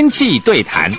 天气对谈。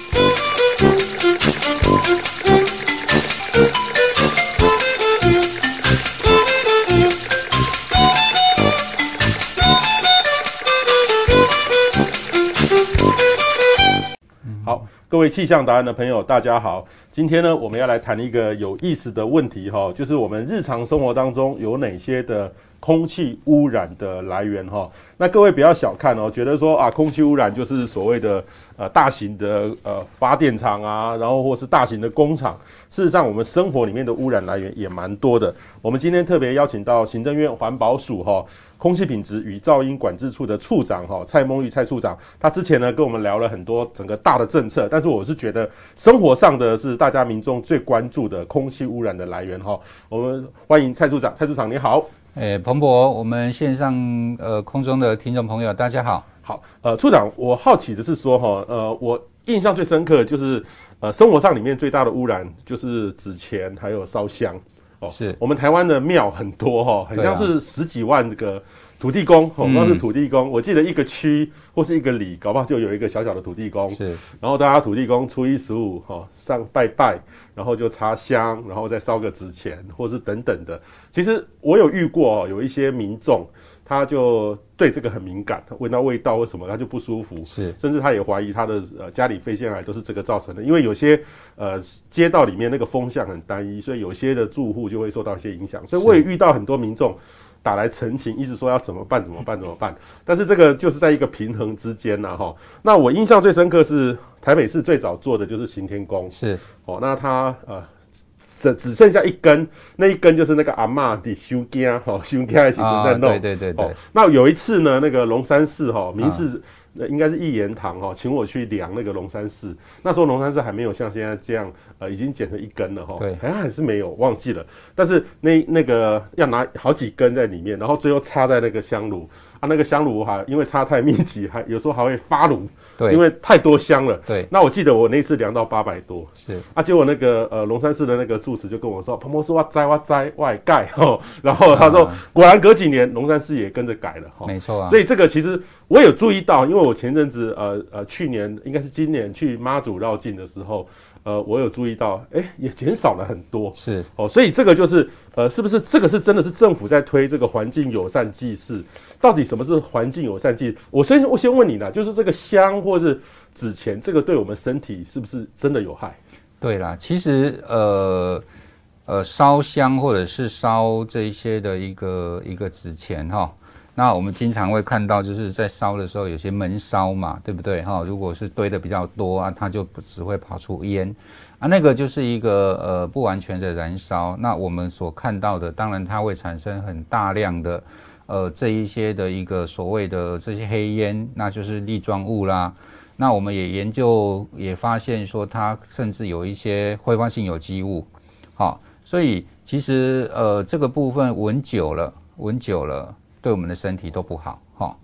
好，各位气象达人的朋友，大家好。今天呢，我们要来谈一个有意思的问题哈，就是我们日常生活当中有哪些的空气污染的来源哈。那各位不要小看哦，觉得说啊，空气污染就是所谓的呃大型的呃发电厂啊，然后或是大型的工厂。事实上，我们生活里面的污染来源也蛮多的。我们今天特别邀请到行政院环保署哈空气品质与噪音管制处的处长哈蔡梦玉蔡处长，他之前呢跟我们聊了很多整个大的政策，但是我是觉得生活上的是大家民众最关注的空气污染的来源哈。我们欢迎蔡处长，蔡处长你好。诶，彭博，我们线上呃空中的听众朋友，大家好。好，呃，处长，我好奇的是说哈，呃，我印象最深刻的就是呃，生活上里面最大的污染就是纸钱还有烧香哦。是我们台湾的庙很多哈，很像是十几万个。土地公，哦，那是土地公。我记得一个区或是一个里，搞不好就有一个小小的土地公。是，然后大家土地公初一十五，哈，上拜拜，然后就插香，然后再烧个纸钱，或是等等的。其实我有遇过，哦有一些民众，他就对这个很敏感，闻到味道或什么，他就不舒服。是，甚至他也怀疑他的呃家里肺腺癌都是这个造成的，因为有些呃街道里面那个风向很单一，所以有些的住户就会受到一些影响。所以我也遇到很多民众。打来陈情，一直说要怎么办怎么办怎么办，但是这个就是在一个平衡之间呐哈。那我印象最深刻是台北市最早做的就是行天宫，是哦，那它呃只只剩下一根，那一根就是那个阿妈的修根哈，收惊一起正在弄，对对对对。哦，那有一次呢，那个龙山寺哈民视。那应该是一言堂哈，请我去量那个龙山寺。那时候龙山寺还没有像现在这样，呃，已经剪成一根了哈。对，好像还是没有，忘记了。但是那那个要拿好几根在里面，然后最后插在那个香炉。啊，那个香炉哈，因为插太密集，还有时候还会发炉。对，因为太多香了。对。那我记得我那次量到八百多。是。啊，结果那个呃龙山寺的那个住持就跟我说：“彭博士，哇栽哇栽外盖哈。”然后他说：“果然隔几年龙山寺也跟着改了哈。”没错啊。所以这个其实我有注意到，因为我前阵子呃呃去年应该是今年去妈祖绕境的时候。呃，我有注意到，哎，也减少了很多，是哦，所以这个就是，呃，是不是这个是真的是政府在推这个环境友善祭祀？到底什么是环境友善祭？我先我先问你啦，就是这个香或是纸钱，这个对我们身体是不是真的有害？对啦，其实呃呃，烧香或者是烧这一些的一个一个纸钱哈。那我们经常会看到，就是在烧的时候有些闷烧嘛，对不对？哈，如果是堆的比较多啊，它就只会跑出烟啊，那个就是一个呃不完全的燃烧。那我们所看到的，当然它会产生很大量的呃这一些的一个所谓的这些黑烟，那就是粒状物啦。那我们也研究也发现说，它甚至有一些挥发性有机物。好，所以其实呃这个部分闻久了，闻久了。对我们的身体都不好哈。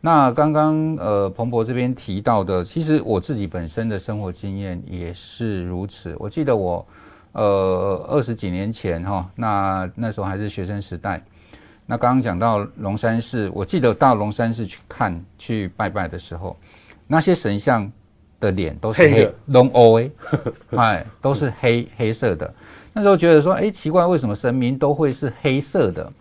那刚刚呃彭博这边提到的，其实我自己本身的生活经验也是如此。我记得我呃二十几年前哈，那那时候还是学生时代。那刚刚讲到龙山寺，我记得到龙山寺去看去拜拜的时候，那些神像的脸都是黑龙欧 哎，哎都是黑黑色的。那时候觉得说，哎奇怪，为什么神明都会是黑色的？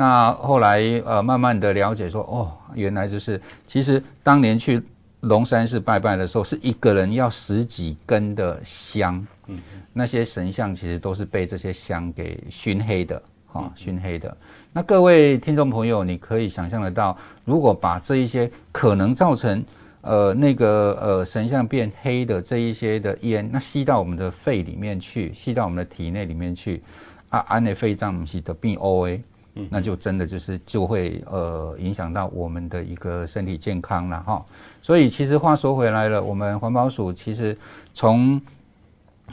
那后来呃，慢慢的了解说，哦，原来就是其实当年去龙山寺拜拜的时候，是一个人要十几根的香，嗯，那些神像其实都是被这些香给熏黑的，哈、哦，熏黑的。那各位听众朋友，你可以想象得到，如果把这一些可能造成呃那个呃神像变黑的这一些的烟，那吸到我们的肺里面去，吸到我们的体内里面去，啊，安内肺脏不是得病 O A。那就真的就是就会呃影响到我们的一个身体健康了哈，所以其实话说回来了，我们环保署其实从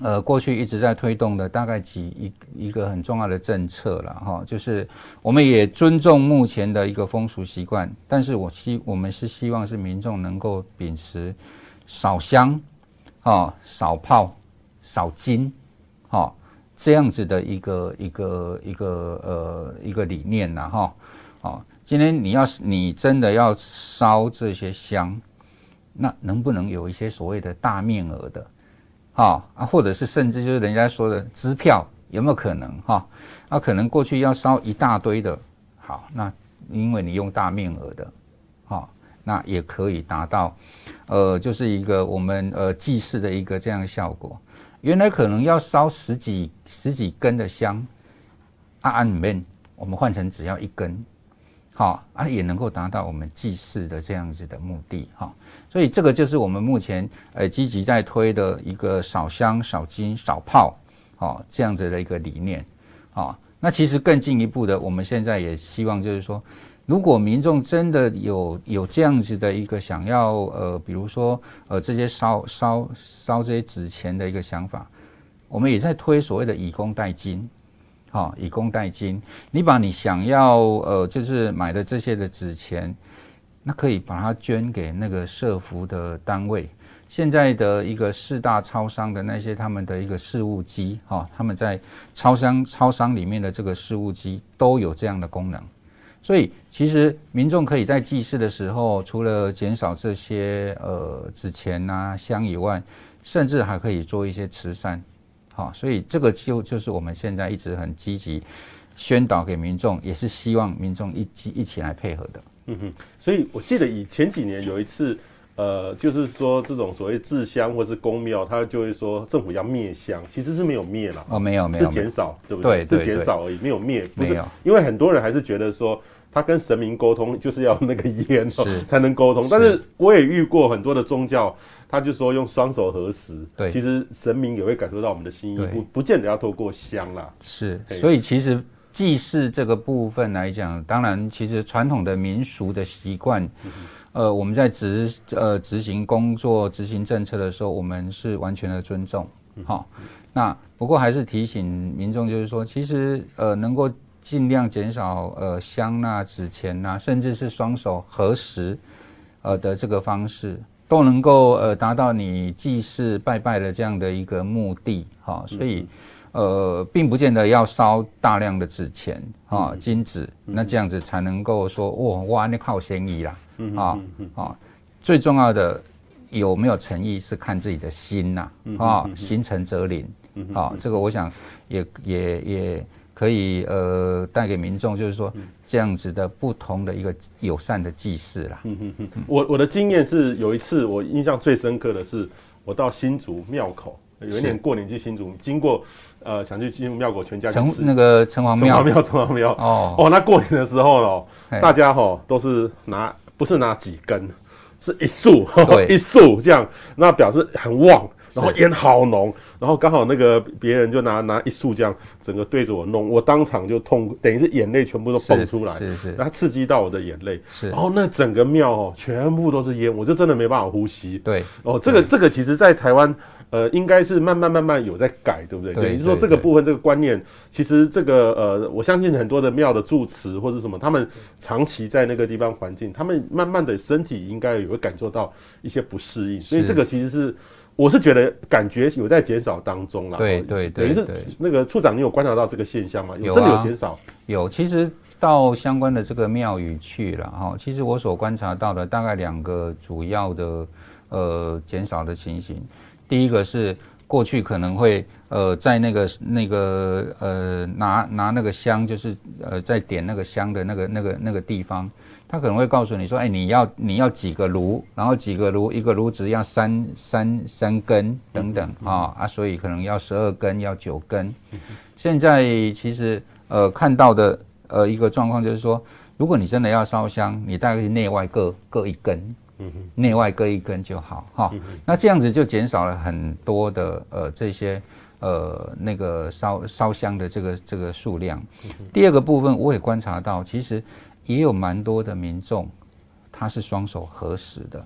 呃过去一直在推动的大概几一一个很重要的政策了哈，就是我们也尊重目前的一个风俗习惯，但是我希我们是希望是民众能够秉持少香啊、少泡、少金，哈。这样子的一个一个一个呃一个理念呐哈，哦，今天你要是你真的要烧这些香，那能不能有一些所谓的大面额的，哈啊，或者是甚至就是人家说的支票，有没有可能哈？那可能过去要烧一大堆的，好，那因为你用大面额的，哈，那也可以达到，呃，就是一个我们呃祭祀的一个这样的效果。原来可能要烧十几十几根的香，啊啊，里面我们换成只要一根。好啊，也能够达到我们祭祀的这样子的目的哈，所以这个就是我们目前呃积极在推的一个少香、少金、少炮，好这样子的一个理念，好，那其实更进一步的，我们现在也希望就是说，如果民众真的有有这样子的一个想要呃，比如说呃这些烧烧烧这些纸钱的一个想法，我们也在推所谓的以工代金。好，以工代金，你把你想要呃，就是买的这些的纸钱，那可以把它捐给那个社福的单位。现在的一个四大超商的那些他们的一个事务机，哈，他们在超商超商里面的这个事务机都有这样的功能。所以其实民众可以在祭祀的时候，除了减少这些呃纸钱啊香以外，甚至还可以做一些慈善。好，所以这个就就是我们现在一直很积极宣导给民众，也是希望民众一起一起来配合的。嗯哼，所以我记得以前几年有一次，呃，就是说这种所谓制香或是公庙，他就会说政府要灭香，其实是没有灭了。哦，没有没有，是减少，对不对？对，是减少而已，没有灭。不是，因为很多人还是觉得说他跟神明沟通就是要那个烟才能沟通，但是我也遇过很多的宗教。他就说用双手合十，对，其实神明也会感受到我们的心意，不不见得要透过香啦。是，所以其实祭祀这个部分来讲，当然其实传统的民俗的习惯，嗯、呃，我们在执呃执行工作、执行政策的时候，我们是完全的尊重。好、嗯，那不过还是提醒民众，就是说，其实呃能够尽量减少呃香啊、纸钱啊，甚至是双手合十呃的这个方式。都能够呃达到你祭祀拜拜的这样的一个目的哈，所以呃并不见得要烧大量的纸钱哈金纸，那这样子才能够说哇哇那靠嫌疑啦啊啊，最重要的有没有诚意是看自己的心呐啊，心诚则灵啊，这个我想也也也。可以呃带给民众，就是说这样子的不同的一个友善的祭祀啦。嗯嗯嗯。我我的经验是有一次我印象最深刻的是，我到新竹庙口，有一年过年去新竹，经过呃想去进入庙口全家去吃那个城隍庙，城隍庙，城隍庙。哦哦，那过年的时候哦，大家哈都是拿不是拿几根，是一束，一束这样，那表示很旺。然后烟好浓，然后刚好那个别人就拿拿一束这样，整个对着我弄，我当场就痛，等于是眼泪全部都蹦出来，是是，然后刺激到我的眼泪，是，然后那整个庙哦，全部都是烟，我就真的没办法呼吸。对，哦，这个这个其实在台湾，呃，应该是慢慢慢慢有在改，对不对？对，就是说这个部分这个观念，其实这个呃，我相信很多的庙的住持或者什么，他们长期在那个地方环境，他们慢慢的身体应该也会感受到一些不适应，所以这个其实是。我是觉得感觉有在减少当中啦，对对对，等于是那个处长，你有观察到这个现象吗？有真的有减少？有，其实到相关的这个庙宇去了哈，其实我所观察到的大概两个主要的呃减少的情形。第一个是过去可能会呃在那个那个呃拿拿那个香，就是呃在点那个香的那个那个那个地方。他可能会告诉你说：“哎，你要你要几个炉，然后几个炉，一个炉子要三三三根等等啊啊，所以可能要十二根，要九根。现在其实呃看到的呃一个状况就是说，如果你真的要烧香，你大概是内外各各一根，内外各一根就好哈。那这样子就减少了很多的呃这些呃那个烧烧香的这个这个数量。第二个部分我也观察到，其实。也有蛮多的民众，他是双手合十的，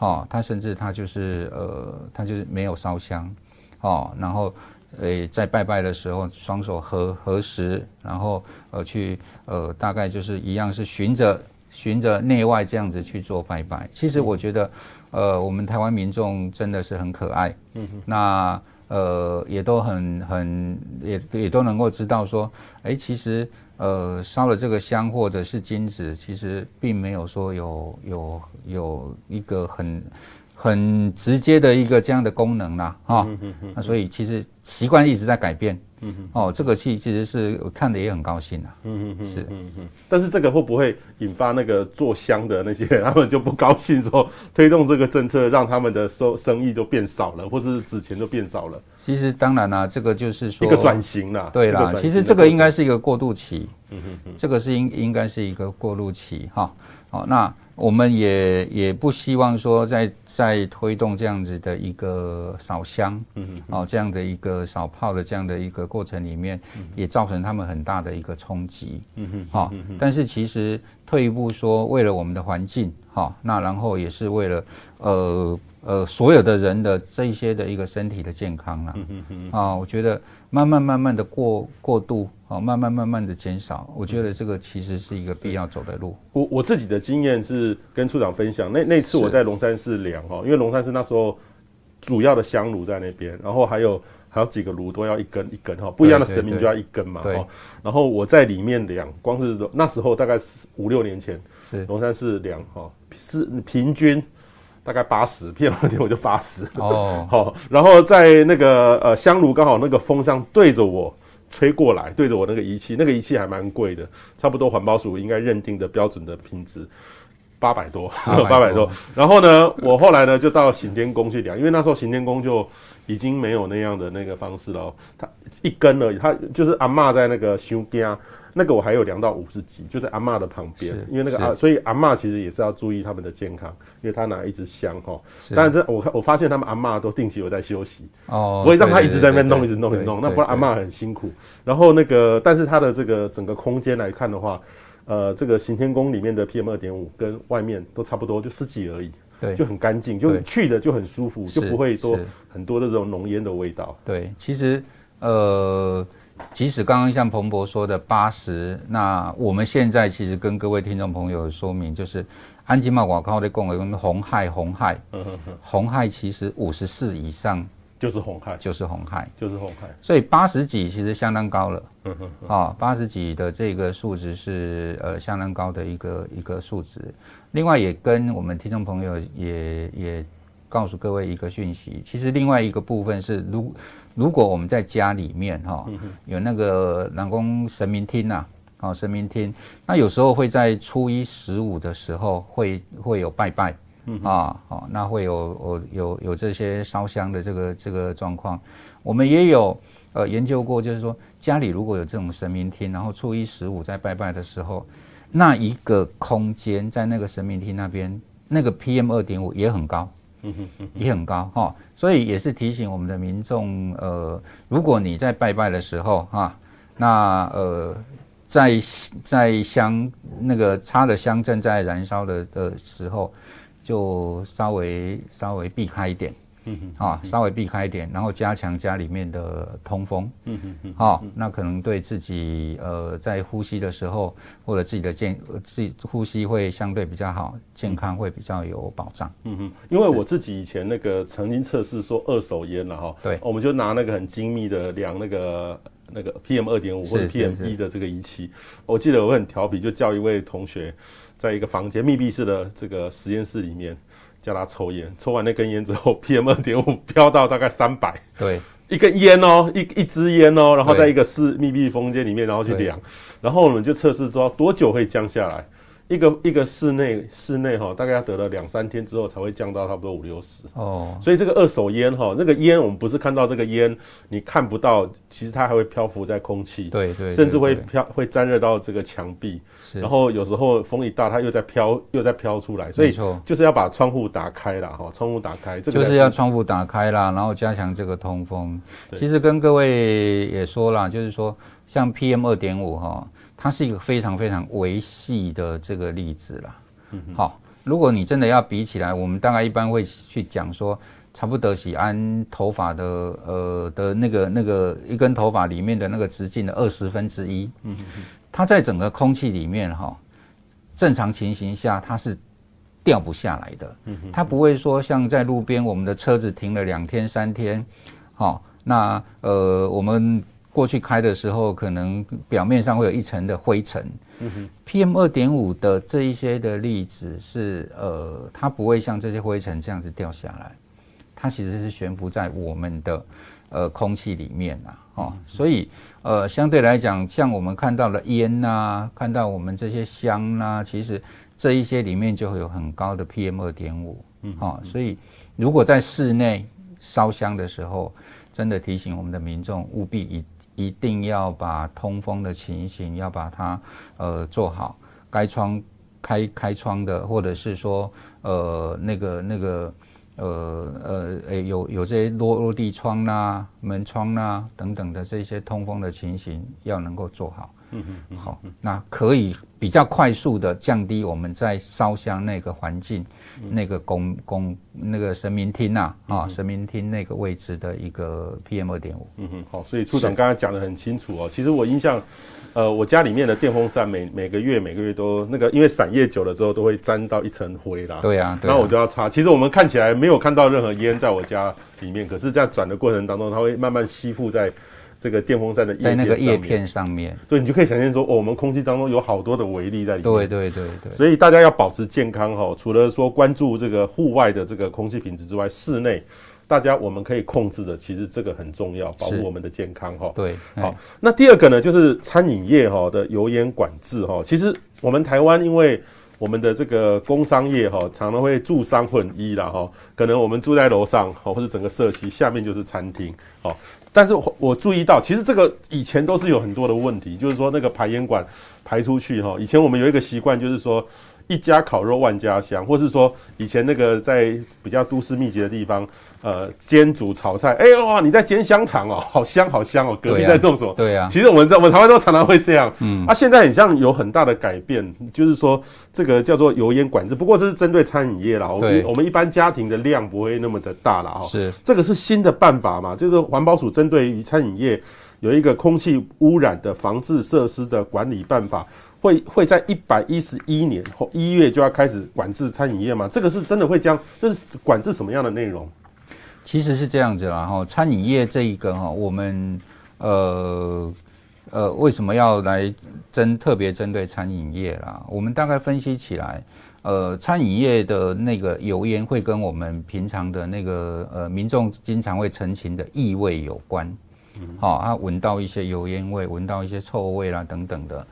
哦，他甚至他就是呃，他就是没有烧香，哦，然后呃，在拜拜的时候双手合合十，然后呃去呃，大概就是一样是循着循着内外这样子去做拜拜。其实我觉得，呃，我们台湾民众真的是很可爱，那呃也都很很也也都能够知道说，哎，其实。呃，烧了这个香或者是金纸，其实并没有说有有有一个很很直接的一个这样的功能啦，哈、哦，那所以其实习惯一直在改变。嗯哼，哦，这个戏其实是我看的也很高兴啊。嗯嗯是，嗯嗯。但是这个会不会引发那个做香的那些 他们就不高兴，说推动这个政策让他们的收生意就变少了，或是纸钱就变少了？其实当然啦、啊，这个就是说一个转型啦。对啦，其实这个应该是一个过渡期。嗯哼哼，这个是应应该是一个过渡期哈。好，那。我们也也不希望说在在推动这样子的一个扫香，嗯嗯，哦，这样的一个扫炮的这样的一个过程里面，也造成他们很大的一个冲击，嗯哼，好，但是其实退一步说，为了我们的环境，哈，那然后也是为了呃呃所有的人的这一些的一个身体的健康啦，嗯哼哼，啊，我觉得慢慢慢慢的过过渡。好，慢慢慢慢的减少，我觉得这个其实是一个必要走的路。我我自己的经验是跟处长分享，那那次我在龙山寺量哈，因为龙山寺那时候主要的香炉在那边，然后还有还有几个炉都要一根一根哈，不一样的神明就要一根嘛哈。然后我在里面量，光是那时候大概是五六年前，是龙山寺量哈，是平均大概八十，PM 二点我就八十哦。好，然后在那个呃香炉刚好那个风向对着我。吹过来，对着我那个仪器，那个仪器还蛮贵的，差不多环保署应该认定的标准的品质，八百多，八百多。然后呢，我后来呢就到行天宫去量，因为那时候行天宫就已经没有那样的那个方式了，它一根而已，它就是阿嬷在那个修家。那个我还有量到五十几，就在阿嬷的旁边，因为那个阿，所以阿嬷其实也是要注意他们的健康，因为他拿一支香哈。但是这我看我发现他们阿嬷都定期有在休息哦，不会让他一直在那边弄，一直弄，一直弄，那不然阿嬷很辛苦。然后那个，但是他的这个整个空间来看的话，呃，这个行天宫里面的 PM 二点五跟外面都差不多，就十几而已，对，就很干净，就去的就很舒服，就不会多很多的这种浓烟的味道。对，其实呃。即使刚刚像彭博说的八十，那我们现在其实跟各位听众朋友说明，就是安吉玛瓦靠的共有红害红害，红害其实五十四以上就是红海，就是红海，就是红海，所以八十几其实相当高了，啊，八十几的这个数值是呃相当高的一个一个数值。另外也跟我们听众朋友也也告诉各位一个讯息，其实另外一个部分是如。如果我们在家里面哈，有那个南宫神明厅呐，哦神明厅，那有时候会在初一十五的时候会会有拜拜，啊，好，那会有有有有这些烧香的这个这个状况。我们也有呃研究过，就是说家里如果有这种神明厅，然后初一十五在拜拜的时候，那一个空间在那个神明厅那边，那个 PM 二点五也很高。嗯哼嗯，也很高哈，所以也是提醒我们的民众，呃，如果你在拜拜的时候哈，那呃，在在香那个插的香正在燃烧的的时候，就稍微稍微避开一点。嗯哼，啊，稍微避开一点，然后加强家里面的通风。嗯嗯嗯，好，那可能对自己呃在呼吸的时候，或者自己的健自己呼吸会相对比较好，健康会比较有保障。嗯哼，因为我自己以前那个曾经测试说二手烟了哈，对，我们就拿那个很精密的量那个那个 PM 二点五或者 PM 一的这个仪器，我记得我很调皮，就叫一位同学在一个房间密闭式的这个实验室里面。叫他抽烟，抽完那根烟之后，PM 二点五飙到大概三百。对，一根烟哦，一一支烟哦，然后在一个室密闭空间里面，然后去量，然后我们就测试说多久会降下来。一个一个室内室内哈，大概要得了两三天之后才会降到差不多五六十哦。所以这个二手烟哈，那个烟我们不是看到这个烟，你看不到，其实它还会漂浮在空气，对对，甚至会飘会沾热到这个墙壁。是，然后有时候风一大，它又在飘又在飘出来。所以就是要把窗户打开了哈，窗户打开，这个就是要窗户打开啦，然后加强这个通风。其实跟各位也说了，就是说像 PM 二点五哈。它是一个非常非常微细的这个例子啦。好，如果你真的要比起来，我们大概一般会去讲说，差不多是按头发的呃的那个那个一根头发里面的那个直径的二十分之一。嗯，它在整个空气里面哈，正常情形下它是掉不下来的。嗯，它不会说像在路边我们的车子停了两天三天，好，那呃我们。过去开的时候，可能表面上会有一层的灰尘。嗯，PM 二点五的这一些的粒子是呃，它不会像这些灰尘这样子掉下来，它其实是悬浮在我们的呃空气里面啊。哦，所以呃，相对来讲，像我们看到的烟呐，看到我们这些香呐、啊，其实这一些里面就会有很高的 PM 二点五。嗯，好，所以如果在室内烧香的时候，真的提醒我们的民众务必一一定要把通风的情形要把它呃做好，该窗开开窗的，或者是说呃那个那个呃呃诶有有这些落落地窗啦、啊、门窗啦、啊、等等的这些通风的情形要能够做好。嗯嗯，好，那可以比较快速的降低我们在烧香那个环境、嗯、那个公公那个神明厅呐啊，神明厅那个位置的一个 PM 二点五。嗯哼，好，所以处长刚才讲的很清楚哦。其实我印象，呃，我家里面的电风扇每每个月每个月都那个，因为散叶久了之后都会沾到一层灰啦。对呀、啊，然后我就要擦。其实我们看起来没有看到任何烟在我家里面，可是，在转的过程当中，它会慢慢吸附在。这个电风扇的在那个叶片上面，对，你就可以想象说，哦，我们空气当中有好多的微粒在里面。对对对对。所以大家要保持健康哈，除了说关注这个户外的这个空气品质之外，室内大家我们可以控制的，其实这个很重要，保护我们的健康哈。对，好。那第二个呢，就是餐饮业哈的油烟管制哈。其实我们台湾因为我们的这个工商业哈，常常会住商混一啦哈，可能我们住在楼上哈，或者整个社区下面就是餐厅哦。但是我注意到，其实这个以前都是有很多的问题，就是说那个排烟管排出去哈，以前我们有一个习惯，就是说。一家烤肉万家香，或是说以前那个在比较都市密集的地方，呃，煎煮炒菜，哎、欸、哇，你在煎香肠哦，好香好香哦，隔壁在弄什么？对呀、啊，其实我们在我们台湾都常常会这样，嗯，啊，现在很像有很大的改变，就是说这个叫做油烟管制，不过这是针对餐饮业啦，我们我们一般家庭的量不会那么的大啦。哈，是这个是新的办法嘛，就是环保署针对于餐饮业有一个空气污染的防治设施的管理办法。会会在一百一十一年后一月就要开始管制餐饮业吗？这个是真的会这样？这是管制什么样的内容？其实是这样子啦，哈，餐饮业这一个哈，我们呃呃为什么要来针特别针对餐饮业啦？我们大概分析起来，呃，餐饮业的那个油烟会跟我们平常的那个呃民众经常会陈情的异味有关，嗯，好，啊闻到一些油烟味，闻到一些臭味啦等等的。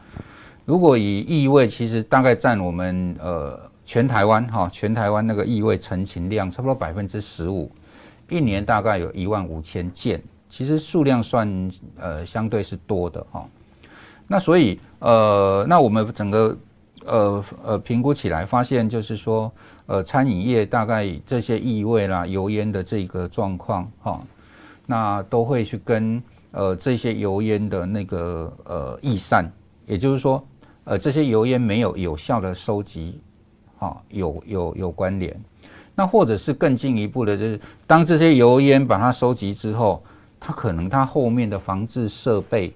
如果以异味，其实大概占我们呃全台湾哈，全台湾那个异味陈情量差不多百分之十五，一年大概有一万五千件，其实数量算呃相对是多的哈。那所以呃，那我们整个呃呃评估起来，发现就是说呃餐饮业大概这些异味啦、油烟的这个状况哈，那都会去跟呃这些油烟的那个呃逸散，也就是说。呃，这些油烟没有有效的收集，哈，有有有关联。那或者是更进一步的，就是当这些油烟把它收集之后，它可能它后面的防治设备，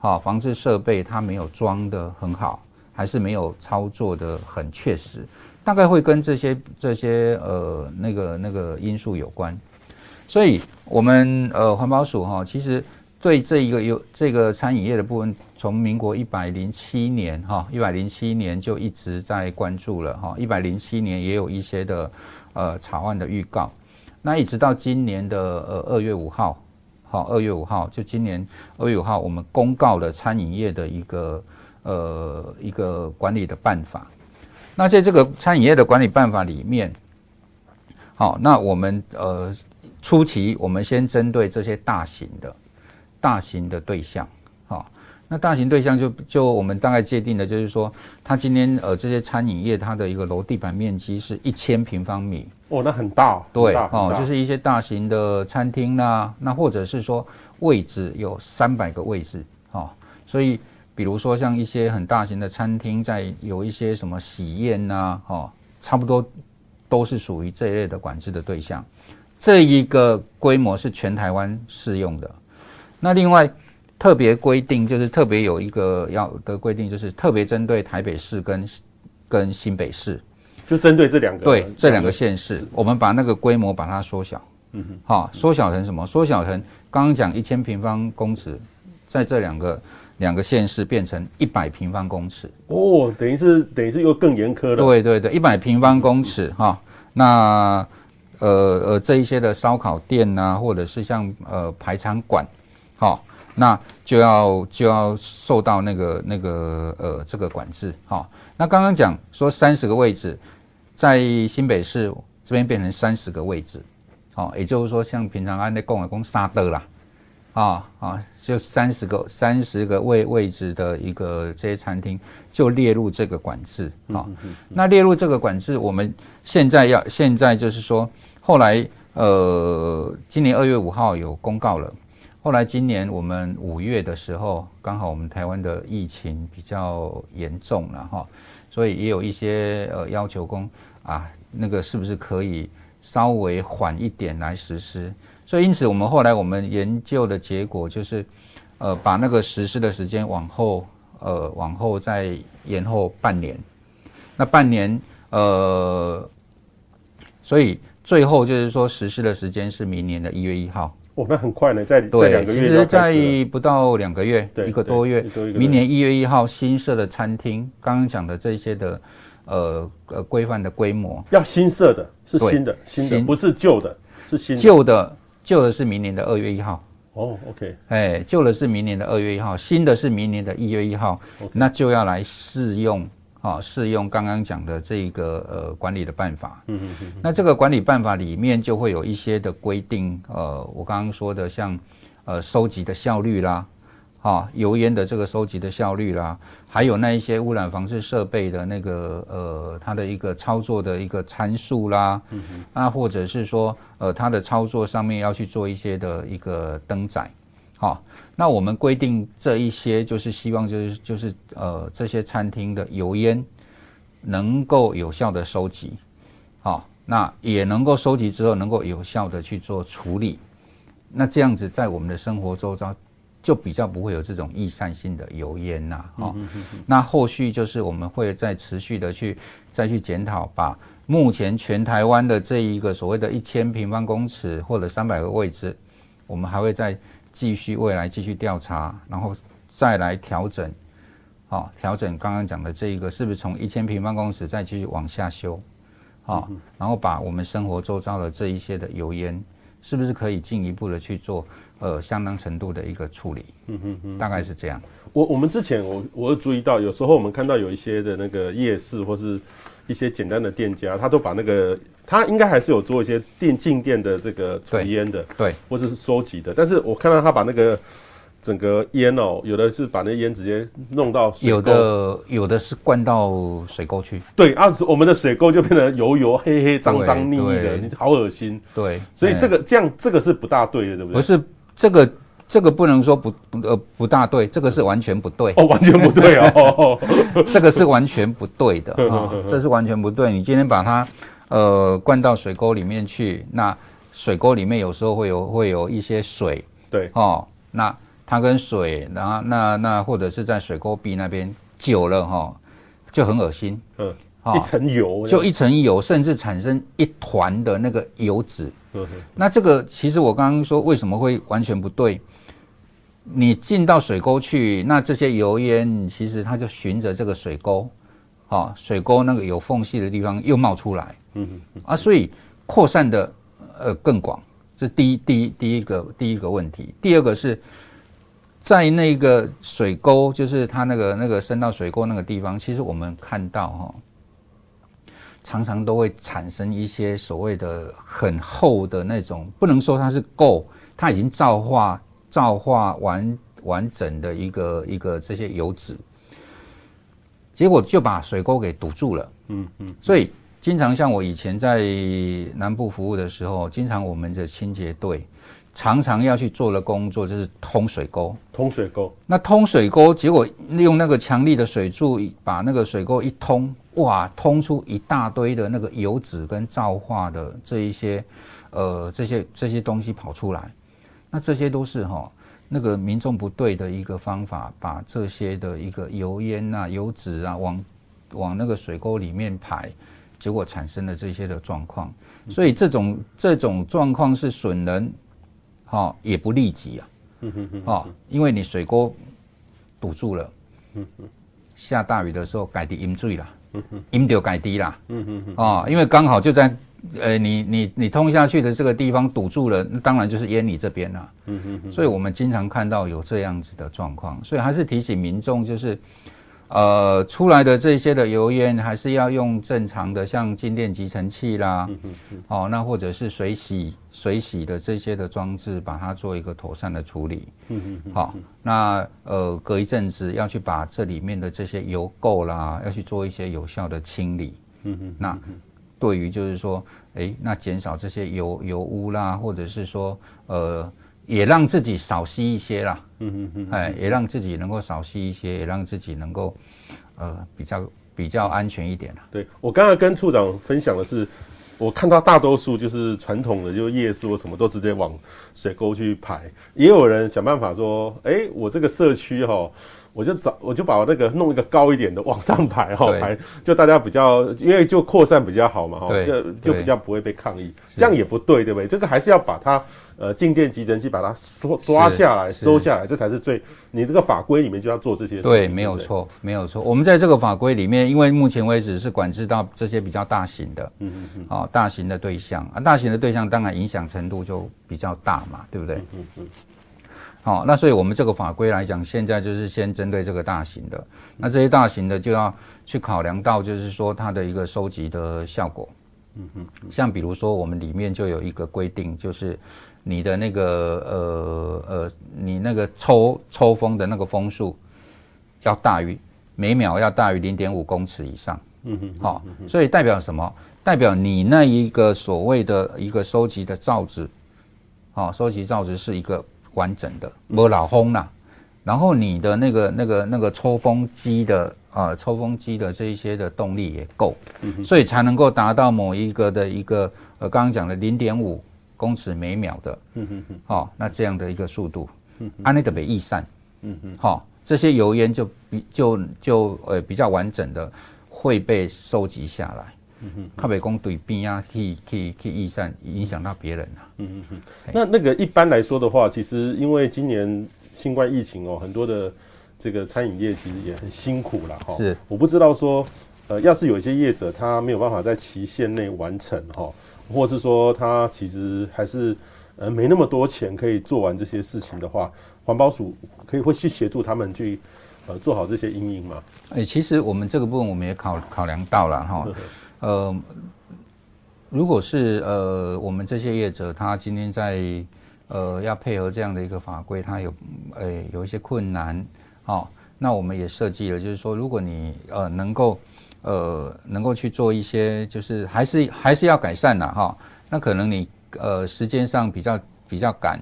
哈，防治设备它没有装的很好，还是没有操作的很确实，大概会跟这些这些呃那个那个因素有关。所以，我们呃环保署哈，其实。对这一个有这个餐饮业的部分，从民国一百零七年哈，一百零七年就一直在关注了哈，一百零七年也有一些的呃草案的预告，那一直到今年的呃二月五号，好，二月五号就今年二月五号，我们公告了餐饮业的一个呃一个管理的办法。那在这个餐饮业的管理办法里面，好，那我们呃初期我们先针对这些大型的。大型的对象，好，那大型对象就就我们大概界定的，就是说，它今天呃这些餐饮业，它的一个楼地板面积是一千平方米，哦，那很大，对，哦，就是一些大型的餐厅啦，那或者是说位置有三百个位置，哦，所以比如说像一些很大型的餐厅，在有一些什么喜宴呐，哦，差不多都是属于这一类的管制的对象，这一个规模是全台湾适用的。那另外特别规定就是特别有一个要的规定，就是特别针对台北市跟跟新北市，就针对这两个对这两个县市，我们把那个规模把它缩小，嗯哼，好，缩小成什么？缩小成刚刚讲一千平方公尺在这两个两个县市变成一百平方公尺。哦，等于是等于是又更严苛了。对对对，一百平方公尺哈、嗯。那呃呃这一些的烧烤店呐、啊，或者是像呃排餐馆，好，那就要就要受到那个那个呃这个管制哈。那刚刚讲说三十个位置，在新北市这边变成三十个位置。哦，也就是说，像平常按那共啊共沙的啦，啊啊，就三十个三十个位位置的一个这些餐厅就列入这个管制啊、嗯。那列入这个管制，我们现在要现在就是说，后来呃，今年二月五号有公告了。后来今年我们五月的时候，刚好我们台湾的疫情比较严重了哈，所以也有一些呃要求工啊，那个是不是可以？稍微缓一点来实施，所以因此我们后来我们研究的结果就是，呃，把那个实施的时间往后，呃，往后再延后半年。那半年，呃，所以最后就是说实施的时间是明年的一月一号。哦，那很快呢，在对，两个月其实在不到两个月，一个多月，明年一月一号新设的餐厅，刚刚讲的这些的。呃呃，规范的规模要新设的，是新的，新的不是旧的，是新的。旧的旧的是明年的二月一号。哦，OK，哎，旧的是明年的二月一号，新的是明年的一月一号.那就要来试用啊，适用刚刚讲的这个呃管理的办法。嗯嗯嗯。那这个管理办法里面就会有一些的规定，呃，我刚刚说的像呃收集的效率啦。啊，油烟的这个收集的效率啦，还有那一些污染防治设备的那个呃，它的一个操作的一个参数啦，嗯哼，啊，或者是说呃，它的操作上面要去做一些的一个灯载，好，那我们规定这一些就是希望就是就是呃这些餐厅的油烟能够有效的收集，好，那也能够收集之后能够有效的去做处理，那这样子在我们的生活周遭。就比较不会有这种易散性的油烟呐，哦，那后续就是我们会再持续的去再去检讨，把目前全台湾的这一个所谓的一千平方公尺或者三百个位置，我们还会再继续未来继续调查，然后再来调整，哦，调整刚刚讲的这一个是不是从一千平方公尺再继续往下修，哦，然后把我们生活周遭的这一些的油烟，是不是可以进一步的去做？呃，相当程度的一个处理，嗯哼哼，大概是这样。我我们之前我我注意到，有时候我们看到有一些的那个夜市或是一些简单的店家，他都把那个他应该还是有做一些电进店的这个储烟的，对，或者是收集的。但是我看到他把那个整个烟哦，有的是把那烟直接弄到水，有的有的是灌到水沟去。对，啊，我们的水沟就变得油油黑黑脏脏腻腻的，你好恶心。对，所以这个这样这个是不大对的，对不对？不是。这个这个不能说不呃不大对，这个是完全不对。哦，完全不对哦，这个是完全不对的 啊，这是完全不对。你今天把它呃灌到水沟里面去，那水沟里面有时候会有会有一些水，对。哦，那它跟水，然后那那或者是在水沟壁那边久了哈、哦，就很恶心，嗯，一层油，就一层油，甚至产生一团的那个油脂。那这个其实我刚刚说为什么会完全不对？你进到水沟去，那这些油烟其实它就循着这个水沟，啊，水沟那个有缝隙的地方又冒出来，嗯嗯啊，所以扩散的呃更广，这第一第一第一个第一个问题。第二个是在那个水沟，就是它那个那个伸到水沟那个地方，其实我们看到哈。常常都会产生一些所谓的很厚的那种，不能说它是垢，它已经皂化、皂化完完整的一个一个这些油脂，结果就把水沟给堵住了。嗯嗯，所以经常像我以前在南部服务的时候，经常我们的清洁队常常要去做的工作就是通水沟。通水沟，那通水沟，结果用那个强力的水柱把那个水沟一通。哇，通出一大堆的那个油脂跟皂化的这一些，呃，这些这些东西跑出来，那这些都是哈、哦、那个民众不对的一个方法，把这些的一个油烟啊、油脂啊往往那个水沟里面排，结果产生了这些的状况。所以这种这种状况是损人，哈、哦、也不利己啊。哦，因为你水沟堵住了，下大雨的时候改地淹水啦，淹掉改地啦，哦，因为刚好就在，呃，你你你通下去的这个地方堵住了，那当然就是淹你这边了，嗯哼哼，所以我们经常看到有这样子的状况，所以还是提醒民众就是。呃，出来的这些的油烟还是要用正常的，像静电集尘器啦，嗯嗯嗯、哦，那或者是水洗、水洗的这些的装置，把它做一个妥善的处理。嗯嗯嗯、好，那呃，隔一阵子要去把这里面的这些油垢啦，要去做一些有效的清理。嗯嗯、那对于就是说，哎，那减少这些油油污啦，或者是说，呃。也让自己少吸一些啦，嗯嗯嗯，哎，也让自己能够少吸一些，也让自己能够，呃，比较比较安全一点啦。对，我刚才跟处长分享的是，我看到大多数就是传统的，就夜市或什么都直接往水沟去排，也有人想办法说，哎，我这个社区哈。我就找，我就把我那个弄一个高一点的往上排哈，排就大家比较，因为就扩散比较好嘛哈，就就比较不会被抗议。这样也不对，对不对？这个还是要把它呃静电集尘器把它收抓下来，收下来，这才是最。你这个法规里面就要做这些事情。对，没有错，没有错。我们在这个法规里面，因为目前为止是管制到这些比较大型的，嗯嗯嗯，好，大型的对象啊，大型的对象当然影响程度就比较大嘛，对不对？嗯嗯。好，那所以我们这个法规来讲，现在就是先针对这个大型的，那这些大型的就要去考量到，就是说它的一个收集的效果。嗯哼，像比如说我们里面就有一个规定，就是你的那个呃呃，你那个抽抽风的那个风速要大于每秒要大于零点五公尺以上。嗯哼，好，所以代表什么？代表你那一个所谓的一个收集的罩子，好，收集罩子是一个。完整的，没老风啦，然后你的那个、那个、那个抽风机的呃，抽风机的这一些的动力也够，所以才能够达到某一个的一个呃，刚刚讲的零点五公尺每秒的，嗯哼哼，好，那这样的一个速度，安内的被逸散，嗯哼，好，这些油烟就比就就呃比较完整的会被收集下来。靠北工对边啊，可以可以可以逸散，影响到别人啊。嗯嗯嗯。那那个一般来说的话，其实因为今年新冠疫情哦，很多的这个餐饮业其实也很辛苦了哈。是。我不知道说，呃，要是有一些业者他没有办法在期限内完成哈，或是说他其实还是呃没那么多钱可以做完这些事情的话，环保署可以会去协助他们去呃做好这些阴影嘛？哎，其实我们这个部分我们也考考量到了哈。呃，如果是呃，我们这些业者，他今天在呃要配合这样的一个法规，他有呃、欸、有一些困难，好、哦，那我们也设计了，就是说，如果你呃能够呃能够去做一些，就是还是还是要改善的，哈、哦，那可能你呃时间上比较比较赶，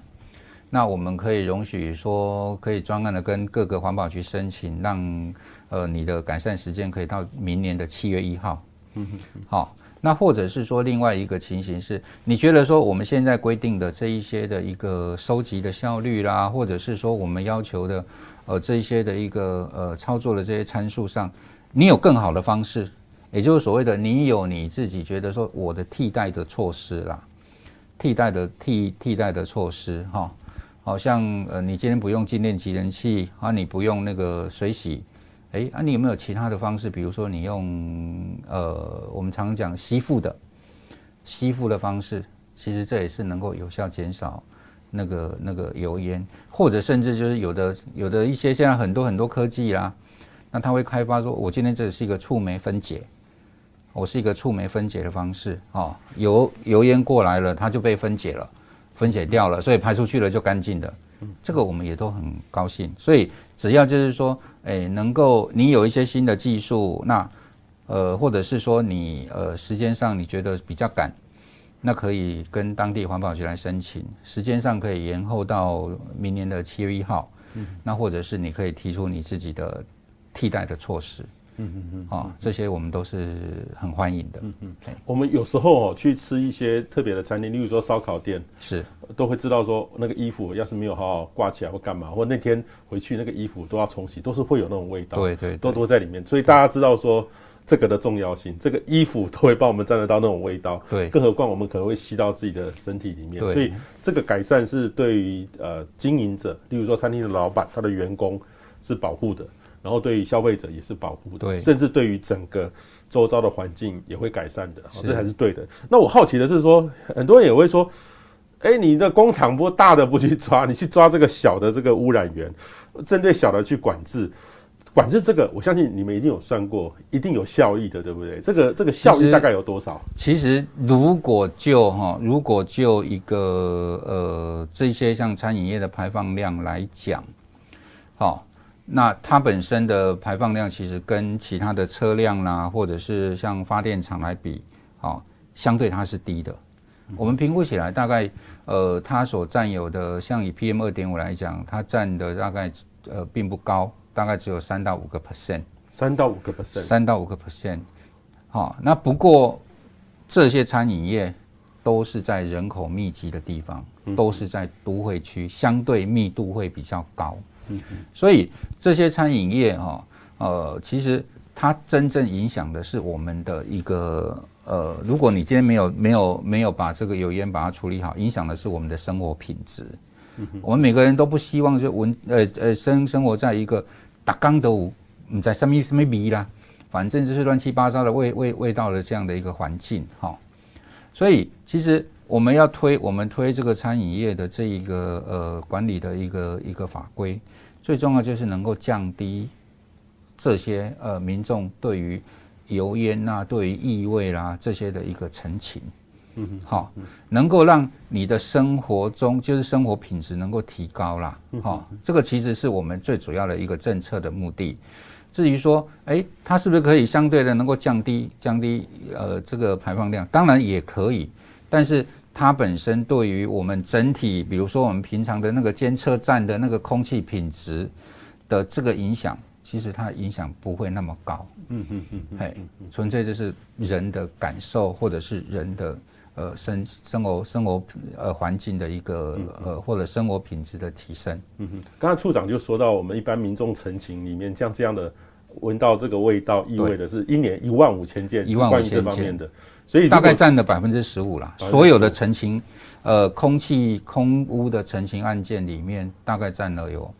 那我们可以容许说，可以专案的跟各个环保局申请，让呃你的改善时间可以到明年的七月一号。嗯，好，那或者是说另外一个情形是，你觉得说我们现在规定的这一些的一个收集的效率啦，或者是说我们要求的呃这一些的一个呃操作的这些参数上，你有更好的方式，也就是所谓的你有你自己觉得说我的替代的措施啦，替代的替替代的措施哈，好像呃你今天不用静电集尘器啊，你不用那个水洗。哎，啊，你有没有其他的方式？比如说，你用呃，我们常讲吸附的吸附的方式，其实这也是能够有效减少那个那个油烟，或者甚至就是有的有的一些现在很多很多科技啦，那它会开发说，我今天这是一个触媒分解，我是一个触媒分解的方式哦，油油烟过来了，它就被分解了，分解掉了，所以排出去了就干净的。这个我们也都很高兴，所以只要就是说，哎，能够你有一些新的技术，那呃，或者是说你呃时间上你觉得比较赶，那可以跟当地环保局来申请，时间上可以延后到明年的七月一号，嗯，那或者是你可以提出你自己的替代的措施。嗯嗯嗯，啊，这些我们都是很欢迎的。嗯嗯，我们有时候哦去吃一些特别的餐厅，例如说烧烤店，是都会知道说那个衣服要是没有好好挂起来或干嘛，或那天回去那个衣服都要重洗，都是会有那种味道。对对，都都在里面。所以大家知道说这个的重要性，这个衣服都会帮我们沾得到那种味道，对，更何况我们可能会吸到自己的身体里面，所以这个改善是对于呃经营者，例如说餐厅的老板，他的员工是保护的，然后对于消费者也是保护的，对，甚至对于整个周遭的环境也会改善的，这才是对的。那我好奇的是说，很多人也会说，哎，你的工厂不大的不去抓，你去抓这个小的这个污染源，针对小的去管制。管制这个，我相信你们一定有算过，一定有效益的，对不对？这个这个效益大概有多少？其实，其实如果就哈，如果就一个呃这些像餐饮业的排放量来讲，好，那它本身的排放量其实跟其他的车辆啦，或者是像发电厂来比，哦，相对它是低的。我们评估起来，大概呃它所占有的，像以 PM 二点五来讲，它占的大概呃并不高。大概只有三到五个 percent，三到五个 percent，三到五个 percent。好，那不过这些餐饮业都是在人口密集的地方，都是在都会区，相对密度会比较高。所以这些餐饮业哈，呃，其实它真正影响的是我们的一个呃，如果你今天没有没有没有把这个油烟把它处理好，影响的是我们的生活品质。我们每个人都不希望就闻呃呃生生活在一个。打缸的，你在什么什么味啦，反正就是乱七八糟的味味味道的这样的一个环境哈，所以其实我们要推我们推这个餐饮业的这一个呃管理的一个一个法规，最重要就是能够降低这些呃民众对于油烟呐、对于异味啦这些的一个陈情。嗯，好，能够让你的生活中就是生活品质能够提高啦。好，这个其实是我们最主要的一个政策的目的。至于说，哎，它是不是可以相对的能够降低降低呃这个排放量？当然也可以，但是它本身对于我们整体，比如说我们平常的那个监测站的那个空气品质的这个影响，其实它影响不会那么高。嗯嗯嗯，嘿，纯粹就是人的感受或者是人的。呃，生生活生活呃环境的一个呃或者生活品质的提升。嗯哼，刚才处长就说到，我们一般民众陈情里面，像这样的闻到这个味道意味的，是一年一万五千件，一万五千件方面的，所以大概占了百分之十五啦。所有的澄清，呃，空气空污的澄清案件里面，大概占了有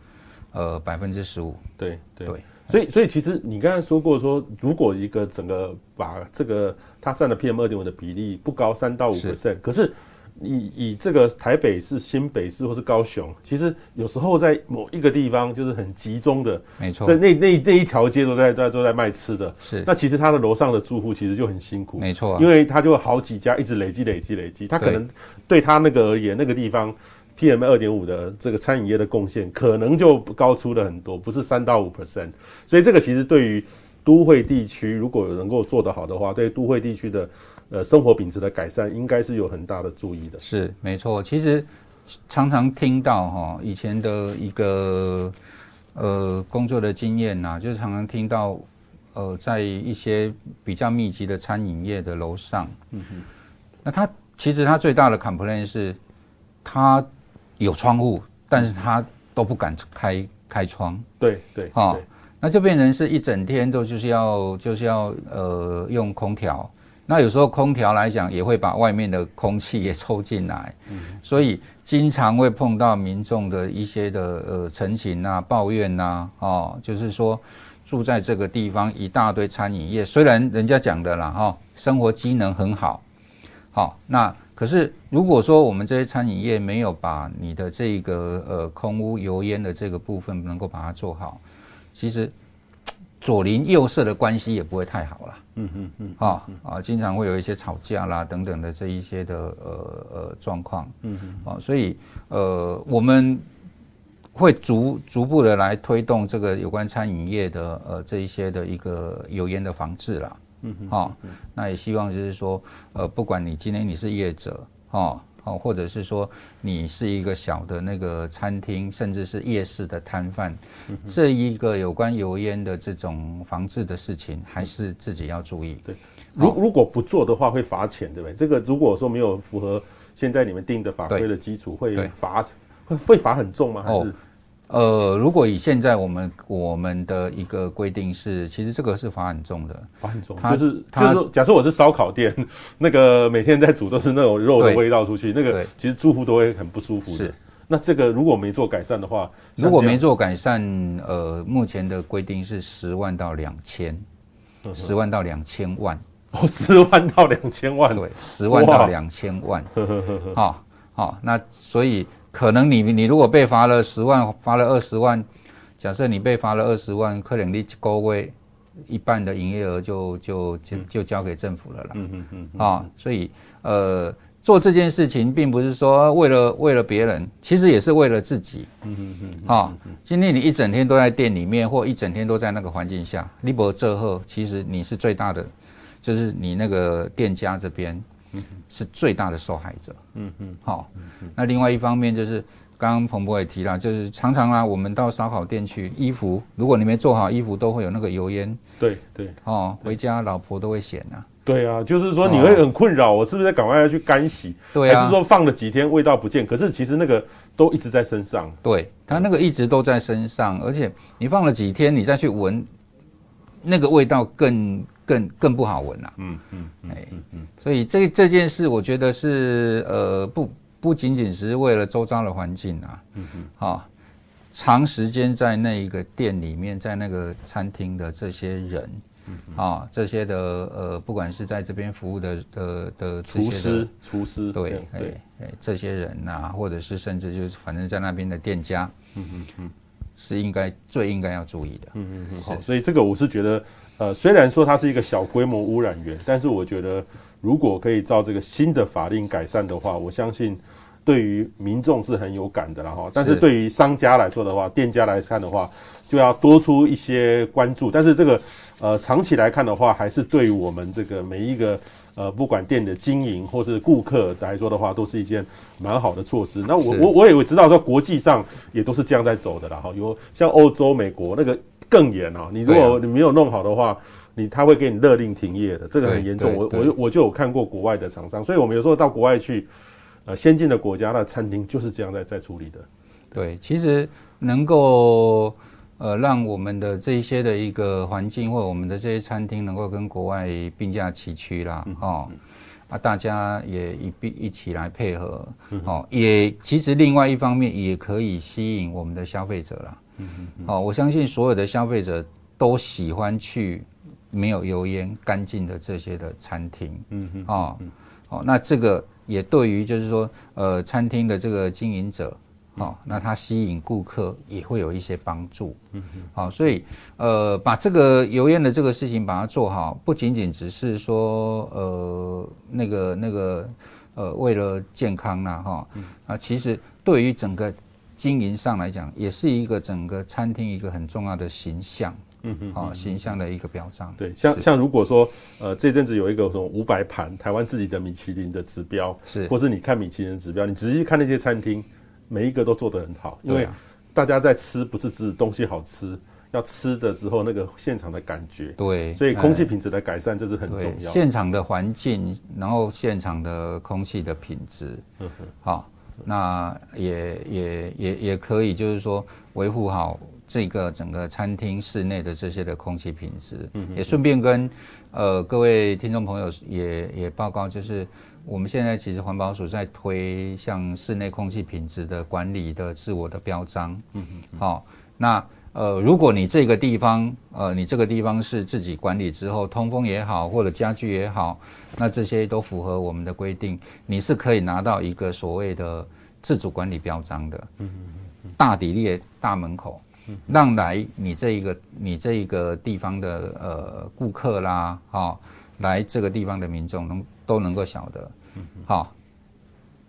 呃百分之十五。对对。对所以，所以其实你刚才说过说，如果一个整个把这个它占的 PM 二点五的比例不高，三到五 percent，可是以以这个台北市、新北市或是高雄，其实有时候在某一个地方就是很集中的，没错，在那那那一条街都在在都在卖吃的，是。那其实他的楼上的住户其实就很辛苦，没错，因为他就好几家一直累积累积累积，他可能对他那个而言，那个地方。PM 二点五的这个餐饮业的贡献可能就高出了很多，不是三到五 percent，所以这个其实对于都会地区如果能够做得好的话，对都会地区的呃生活品质的改善，应该是有很大的注意的。是没错，其实常常听到哈，以前的一个呃工作的经验呐，就是常常听到呃在一些比较密集的餐饮业的楼上，嗯哼，那他其实他最大的 complaint 是他。有窗户，但是他都不敢开开窗。对对，哈、哦，那就变成是一整天都就是要就是要呃用空调。那有时候空调来讲，也会把外面的空气也抽进来。嗯，所以经常会碰到民众的一些的呃陈情啊、抱怨呐、啊，哦，就是说住在这个地方一大堆餐饮业，虽然人家讲的啦，哈、哦，生活机能很好，好、哦，那。可是，如果说我们这些餐饮业没有把你的这个呃空污油烟的这个部分能够把它做好，其实左邻右舍的关系也不会太好了。嗯嗯嗯。啊啊，经常会有一些吵架啦等等的这一些的呃呃状况。嗯嗯。啊，所以呃我们会逐逐步的来推动这个有关餐饮业的呃这一些的一个油烟的防治啦。嗯嗯，好，那也希望就是说，呃，不管你今天你是业者，哦，哦，或者是说你是一个小的那个餐厅，甚至是夜市的摊贩，这一个有关油烟的这种防治的事情，还是自己要注意。对，如如果不做的话，会罚钱，对不对？这个如果说没有符合现在你们定的法规的基础，会罚，会会罚很重吗？还是？呃，如果以现在我们我们的一个规定是，其实这个是罚很重的，罚很重，就是就是说，假设我是烧烤店，那个每天在煮都是那种肉的味道出去，那个其实住户都会很不舒服的。是，那这个如果没做改善的话，如果没做改善，呃，目前的规定是十万到两千，十万到两千万，哦，十万到两千万，对，十万到两千万，好，好，那所以。可能你你如果被罚了十万，罚了二十万，假设你被罚了二十万，可能你一个月一半的营业额就就就就交给政府了啦。嗯嗯嗯。啊，所以呃做这件事情，并不是说为了为了别人，其实也是为了自己。嗯嗯嗯。啊，今天你一整天都在店里面，或一整天都在那个环境下，你不这后，其实你是最大的，就是你那个店家这边。嗯，是最大的受害者。嗯嗯，好。那另外一方面就是，刚刚彭博也提了，就是常常啊，我们到烧烤店去，衣服如果你没做好，衣服都会有那个油烟。对对，哦，回家老婆都会嫌啊。对啊，就是说你会很困扰，我是不是赶快要去干洗？对啊。还是说放了几天味道不见？可是其实那个都一直在身上。对，它那个一直都在身上，而且你放了几天，你再去闻，那个味道更。更更不好闻了，嗯嗯，哎，嗯嗯，所以这这件事，我觉得是呃，不不仅仅是为了周遭的环境啊，嗯嗯，好，长时间在那一个店里面，在那个餐厅的这些人，嗯啊，这些的呃，不管是在这边服务的的的厨师，厨师，对，哎哎，这些人呐，或者是甚至就是反正在那边的店家，嗯嗯嗯。是应该最应该要注意的。嗯嗯嗯，好，所以这个我是觉得，呃，虽然说它是一个小规模污染源，但是我觉得如果可以照这个新的法令改善的话，我相信对于民众是很有感的了哈。但是对于商家来说的话，店家来看的话，就要多出一些关注。但是这个呃长期来看的话，还是对于我们这个每一个。呃，不管店的经营或是顾客来说的话，都是一件蛮好的措施。那我我我也会知道说，国际上也都是这样在走的啦。哈，有像欧洲、美国那个更严哈。你如果你没有弄好的话，你他会给你勒令停业的，这个很严重。我我我就有看过国外的厂商，所以我们有时候到国外去，呃，先进的国家的餐厅就是这样在在处理的。对，其实能够。呃，让我们的这一些的一个环境，或者我们的这些餐厅，能够跟国外并驾齐驱啦，哦，啊，大家也一并一起来配合，哦，也其实另外一方面也可以吸引我们的消费者啦，嗯哦，我相信所有的消费者都喜欢去没有油烟、干净的这些的餐厅，嗯嗯，哦，哦，那这个也对于就是说，呃，餐厅的这个经营者。好，那它吸引顾客也会有一些帮助。嗯嗯。好，所以呃，把这个油烟的这个事情把它做好，不仅仅只是说呃那个那个呃为了健康啦哈。啊，其实对于整个经营上来讲，也是一个整个餐厅一个很重要的形象。嗯嗯。好，形象的一个表彰。对，像像如果说呃这阵子有一个什么五百盘台湾自己的米其林的指标，是，或是你看米其林的指标，你仔细看那些餐厅。每一个都做得很好，因为大家在吃不是只东西好吃，要吃的时候那个现场的感觉。对，所以空气品质的改善这是很重要。现场的环境，然后现场的空气的品质，好，那也也也也可以，就是说维护好这个整个餐厅室内的这些的空气品质。嗯，也顺便跟呃各位听众朋友也也报告，就是。我们现在其实环保署在推像室内空气品质的管理的自我的标章，嗯嗯，好，那呃，如果你这个地方，呃，你这个地方是自己管理之后，通风也好，或者家具也好，那这些都符合我们的规定，你是可以拿到一个所谓的自主管理标章的，嗯嗯，大底列大门口，让来你这一个你这一个地方的呃顾客啦，哈，来这个地方的民众能都能够晓得。好，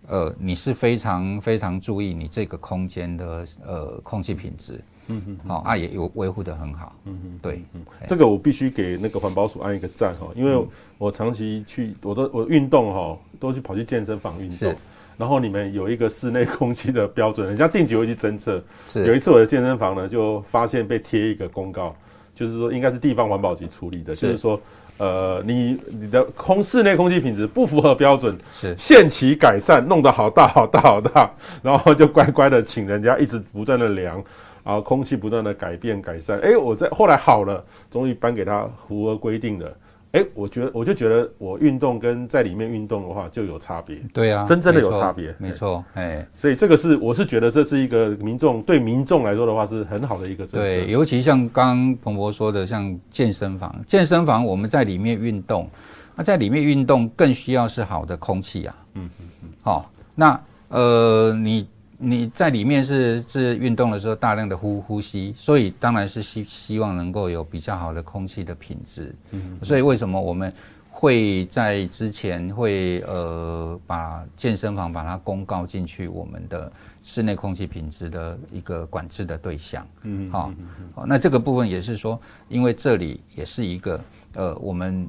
呃，你是非常非常注意你这个空间的呃空气品质，嗯哼，好啊，也有维护的很好，嗯哼，对，嗯，这个我必须给那个环保署按一个赞哈，因为我长期去，我都我运动哈，都去跑去健身房运动，然后你们有一个室内空气的标准，人家定期会去侦测，是，有一次我的健身房呢就发现被贴一个公告，就是说应该是地方环保局处理的，就是说。呃，你你的空室内空气品质不符合标准，是限期改善，弄得好大好大好大，然后就乖乖的请人家一直不断的量，然后空气不断的改变改善，哎，我在后来好了，终于颁给他符合规定的。哎，我觉得我就觉得我运动跟在里面运动的话就有差别。对啊，真正的有差别，没错。哎，所以这个是我是觉得这是一个民众对民众来说的话是很好的一个政策。对，尤其像刚刚彭博说的，像健身房，健身房我们在里面运动，那在里面运动更需要是好的空气啊。嗯嗯嗯。好，那呃你。你在里面是是运动的时候大量的呼呼吸，所以当然是希希望能够有比较好的空气的品质。嗯，所以为什么我们会在之前会呃把健身房把它公告进去我们的室内空气品质的一个管制的对象。嗯，好，好，那这个部分也是说，因为这里也是一个呃我们。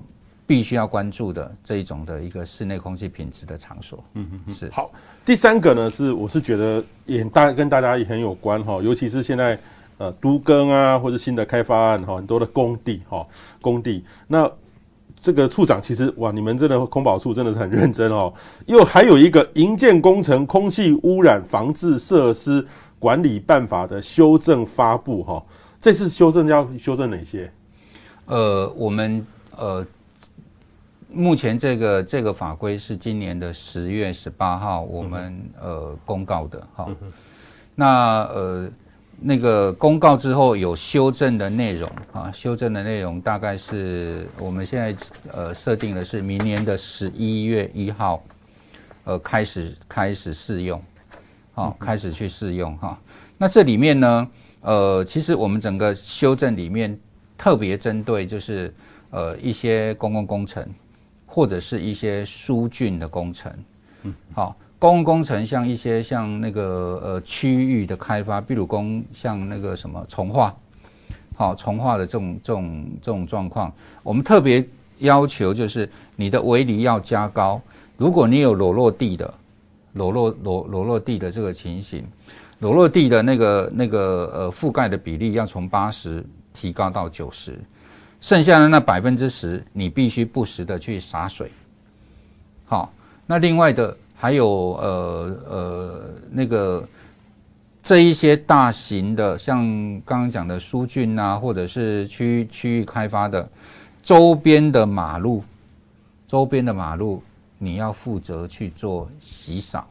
必须要关注的这一种的一个室内空气品质的场所，嗯嗯是好。第三个呢是，我是觉得也大跟大家也很有关哈，尤其是现在呃都更啊或者新的开发案哈，很多的工地哈工地，那这个处长其实哇，你们真的空保处真的是很认真哦。又还有一个营建工程空气污染防治设施管理办法的修正发布哈，这次修正要修正哪些？呃，我们呃。目前这个这个法规是今年的十月十八号我们呃公告的哈，那呃那个公告之后有修正的内容啊，修正的内容大概是我们现在呃设定的是明年的十一月一号呃开始开始试用，好开始去试用哈。那这里面呢呃其实我们整个修正里面特别针对就是呃一些公共工程。或者是一些疏浚的工程，嗯，好，公共工程像一些像那个呃区域的开发，比如公像那个什么从化，好从化的这种这种这种状况，我们特别要求就是你的围篱要加高，如果你有裸露地的裸露裸裸露地的这个情形，裸露地的那个那个呃覆盖的比例要从八十提高到九十。剩下的那百分之十，你必须不时的去洒水。好，那另外的还有呃呃那个这一些大型的，像刚刚讲的疏浚啊，或者是区区域开发的周边的马路，周边的马路你要负责去做洗扫。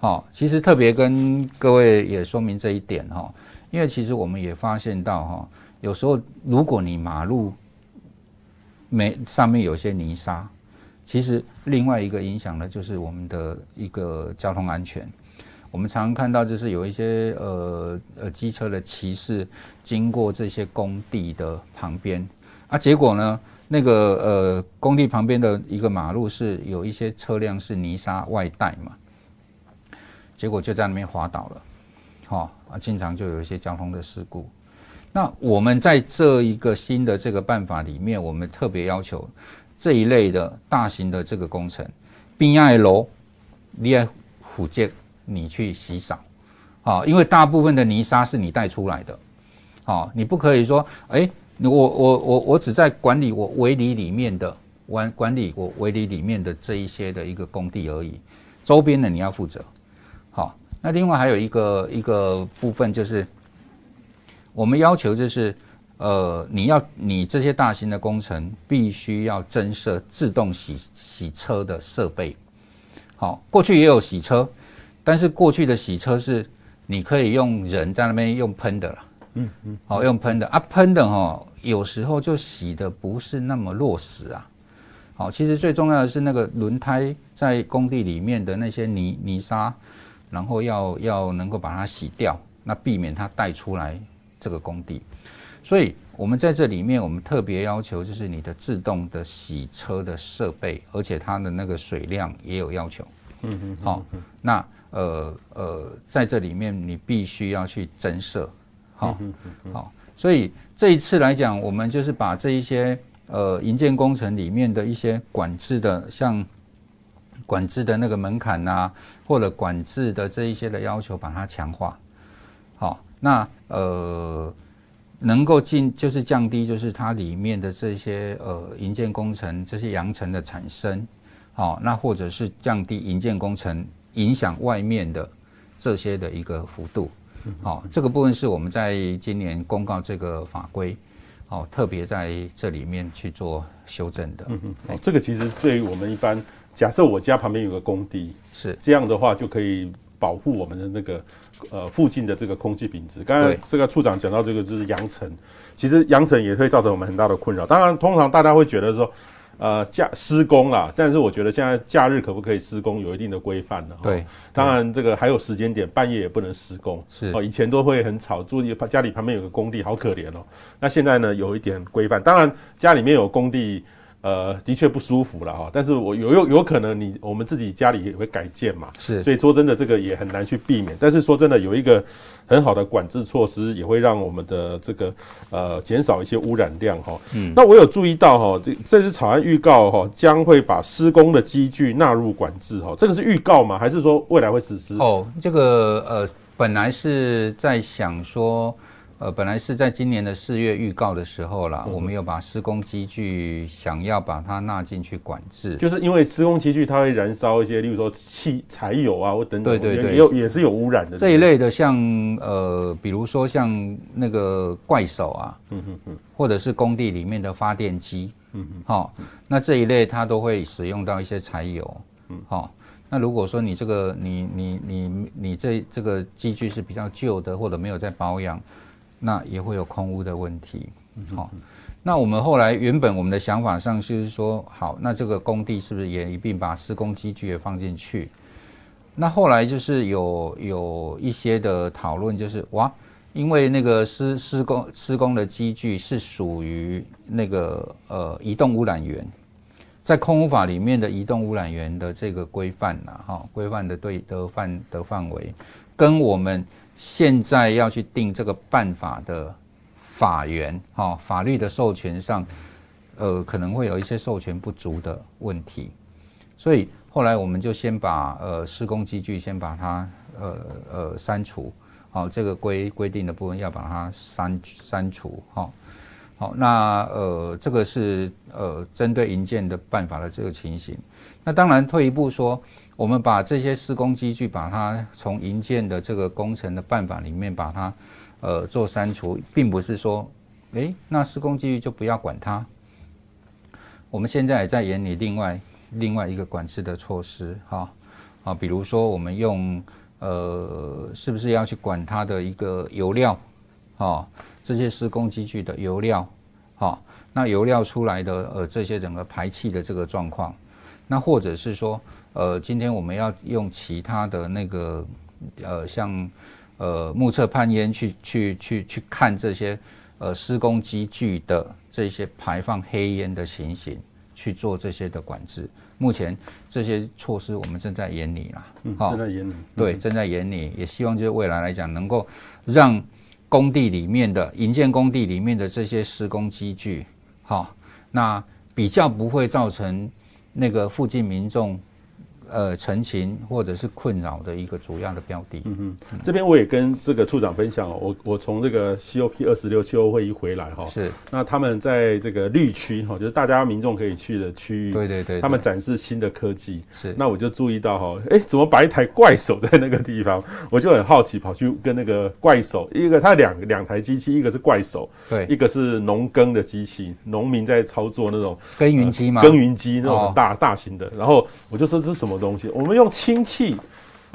好，其实特别跟各位也说明这一点哈，因为其实我们也发现到哈。有时候，如果你马路没上面有些泥沙，其实另外一个影响的，就是我们的一个交通安全。我们常常看到，就是有一些呃呃机车的骑士经过这些工地的旁边啊，结果呢，那个呃工地旁边的一个马路是有一些车辆是泥沙外带嘛，结果就在那边滑倒了，好啊，经常就有一些交通的事故。那我们在这一个新的这个办法里面，我们特别要求这一类的大型的这个工程，边爱楼，你爱虎建你去洗扫，啊，因为大部分的泥沙是你带出来的，啊，你不可以说，哎，我我我我只在管理我围篱里面的管管理我围篱里面的这一些的一个工地而已，周边的你要负责，好，那另外还有一个一个部分就是。我们要求就是，呃，你要你这些大型的工程必须要增设自动洗洗车的设备。好，过去也有洗车，但是过去的洗车是你可以用人在那边用喷的了。嗯嗯。好，用喷的啊，喷的哈，有时候就洗的不是那么落实啊。好，其实最重要的是那个轮胎在工地里面的那些泥泥沙，然后要要能够把它洗掉，那避免它带出来。这个工地，所以我们在这里面，我们特别要求就是你的自动的洗车的设备，而且它的那个水量也有要求。嗯嗯。好，那呃呃，在这里面你必须要去增设。好，好，所以这一次来讲，我们就是把这一些呃营建工程里面的一些管制的，像管制的那个门槛呐，或者管制的这一些的要求，把它强化。好。那呃，能够进就是降低，就是它里面的这些呃营建工程这些扬尘的产生，好，那或者是降低营建工程影响外面的这些的一个幅度。好，这个部分是我们在今年公告这个法规，好，特别在这里面去做修正的。嗯嗯，这个其实对于我们一般，假设我家旁边有个工地，是这样的话就可以保护我们的那个呃附近的这个空气品质。刚才这个处长讲到这个就是扬尘，其实扬尘也会造成我们很大的困扰。当然，通常大家会觉得说。呃，假施工啦，但是我觉得现在假日可不可以施工，有一定的规范的。对，当然这个还有时间点，半夜也不能施工。是哦，以前都会很吵，住家里旁边有个工地，好可怜哦。那现在呢，有一点规范。当然，家里面有工地。呃，的确不舒服了哈，但是我有有有可能你我们自己家里也会改建嘛，是，所以说真的这个也很难去避免。但是说真的，有一个很好的管制措施，也会让我们的这个呃减少一些污染量哈。嗯，那我有注意到哈，这这次草案预告哈，将会把施工的机具纳入管制哈，这个是预告吗？还是说未来会实施？哦，这个呃，本来是在想说。呃，本来是在今年的四月预告的时候啦，嗯、我们有把施工机具想要把它纳进去管制，就是因为施工机具它会燃烧一些，例如说汽柴油啊或等等，对对对，也有也是有污染的这一类的像，像呃，比如说像那个怪手啊，嗯嗯嗯，或者是工地里面的发电机，嗯哼，好，那这一类它都会使用到一些柴油，嗯，好，那如果说你这个你你你你这这个机具是比较旧的，或者没有在保养。那也会有空污的问题，好，那我们后来原本我们的想法上就是说，好，那这个工地是不是也一并把施工机具也放进去？那后来就是有有一些的讨论，就是哇，因为那个施施工施工的机具是属于那个呃移动污染源，在空污法里面的移动污染源的这个规范呐，哈，规范的对的范的范围跟我们。现在要去定这个办法的法源，哈，法律的授权上，呃，可能会有一些授权不足的问题，所以后来我们就先把呃施工机具先把它呃呃删除，好，这个规规定的部分要把它删删除，哈，好，那呃这个是呃针对营建的办法的这个情形，那当然退一步说。我们把这些施工机具，把它从营建的这个工程的办法里面把它，呃，做删除，并不是说，诶，那施工机具就不要管它。我们现在也在研拟另外另外一个管制的措施，哈，啊，比如说我们用，呃，是不是要去管它的一个油料，啊，这些施工机具的油料，好，那油料出来的，呃，这些整个排气的这个状况，那或者是说。呃，今天我们要用其他的那个，呃，像呃目测判烟去去去去看这些呃施工机具的这些排放黑烟的情形，去做这些的管制。目前这些措施我们正在研拟啦，嗯，正在研拟，对，正在研拟，也希望就是未来来讲能够让工地里面的营建工地里面的这些施工机具，好，那比较不会造成那个附近民众。呃，陈情或者是困扰的一个主要的标的。嗯嗯，这边我也跟这个处长分享哦，我我从这个 COP 二十六气候会议回来哈，是。那他们在这个绿区哈，就是大家民众可以去的区域，对对对，他们展示新的科技。是。那我就注意到哈，哎，怎么摆一台怪手在那个地方？我就很好奇，跑去跟那个怪手，一个他两两台机器，一个是怪手，对，一个是农耕的机器，农民在操作那种耕耘机嘛，耕耘机那种大、哦、大型的。然后我就说这是什么？东西，我们用氢气。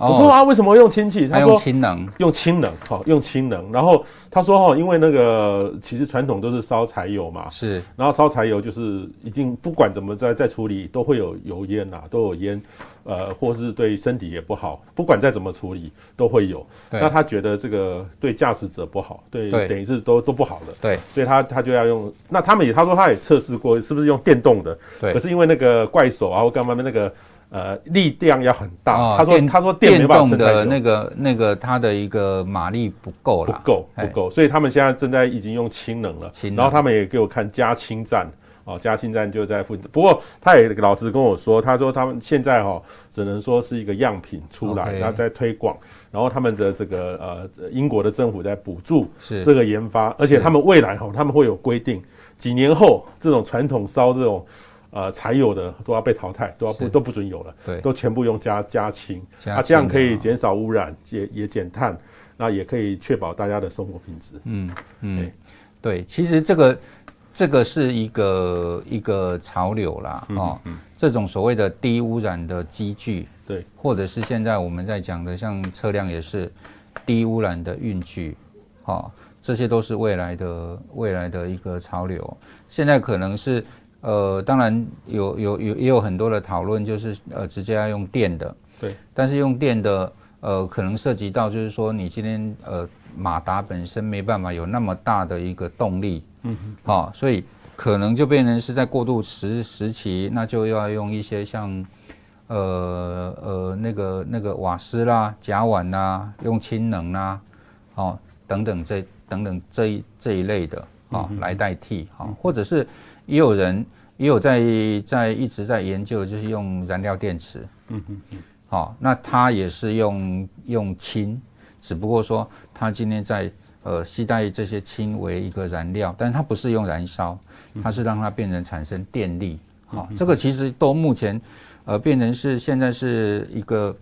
我说啊，为什么用氢气？他说氢能，用氢能，哈，用氢能。然后他说哈，因为那个其实传统都是烧柴油嘛，是。然后烧柴油就是一定不管怎么再再处理，都会有油烟呐，都有烟，呃，或是对身体也不好。不管再怎么处理，都会有。那他觉得这个对驾驶者不好，对，等于是都都不好的。对，所以他他就要用。那他们也他说他也测试过，是不是用电动的？对。可是因为那个怪手啊，或干嘛的那个。呃，力量要很大。哦、他说：“他说电没办法撑太久。”的那个那个它的一个马力不够了，不够不够，所以他们现在正在已经用氢能了。然后他们也给我看加氢站，哦，加氢站就在附近。不过他也老实跟我说，他说他们现在哈、哦、只能说是一个样品出来，然后在推广。然后他们的这个呃英国的政府在补助这个研发，而且他们未来哈、哦、他们会有规定，几年后这种传统烧这种。呃才有的都要被淘汰，都要不都不准有了，对，都全部用加加氢，啊，这样可以减少污染，也也减碳，那也可以确保大家的生活品质。嗯嗯，对，其实这个这个是一个一个潮流啦，哦，嗯，这种所谓的低污染的机具，对，或者是现在我们在讲的像车辆也是低污染的运具，哦。这些都是未来的未来的一个潮流。现在可能是呃，当然有有有也有很多的讨论，就是呃，直接要用电的。对。但是用电的呃，可能涉及到就是说，你今天呃，马达本身没办法有那么大的一个动力。嗯哼。好、哦，所以可能就变成是在过渡时时期，那就要用一些像呃呃那个那个瓦斯啦、甲烷啦，用氢能啦，哦等等这。等等这一这一类的啊来代替啊，或者是也有人也有在在一直在研究，就是用燃料电池，嗯嗯嗯，好，那它也是用用氢，只不过说它今天在呃携带这些氢为一个燃料，但是它不是用燃烧，它是让它变成产生电力，好，这个其实都目前呃变成是现在是一个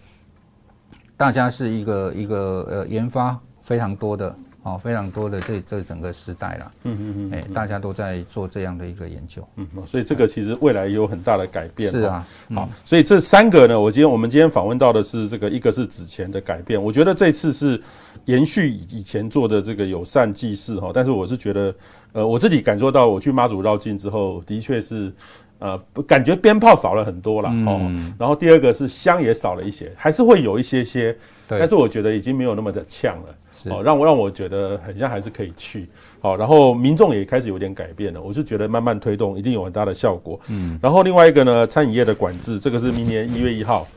大家是一个一个呃研发非常多的。哦，非常多的这这整个时代啦，嗯嗯嗯，哎，大家都在做这样的一个研究，嗯，所以这个其实未来也有很大的改变，是啊，好，所以这三个呢，我今天我们今天访问到的是这个，一个是纸钱的改变，我觉得这次是延续以前做的这个友善祭祀哈，但是我是觉得，呃，我自己感受到我去妈祖绕境之后，的确是。呃，感觉鞭炮少了很多了、嗯、哦。然后第二个是香也少了一些，还是会有一些些，对但是我觉得已经没有那么的呛了。是哦，让我让我觉得很像还是可以去。好、哦，然后民众也开始有点改变了，我就觉得慢慢推动一定有很大的效果。嗯。然后另外一个呢，餐饮业的管制，这个是明年一月一号。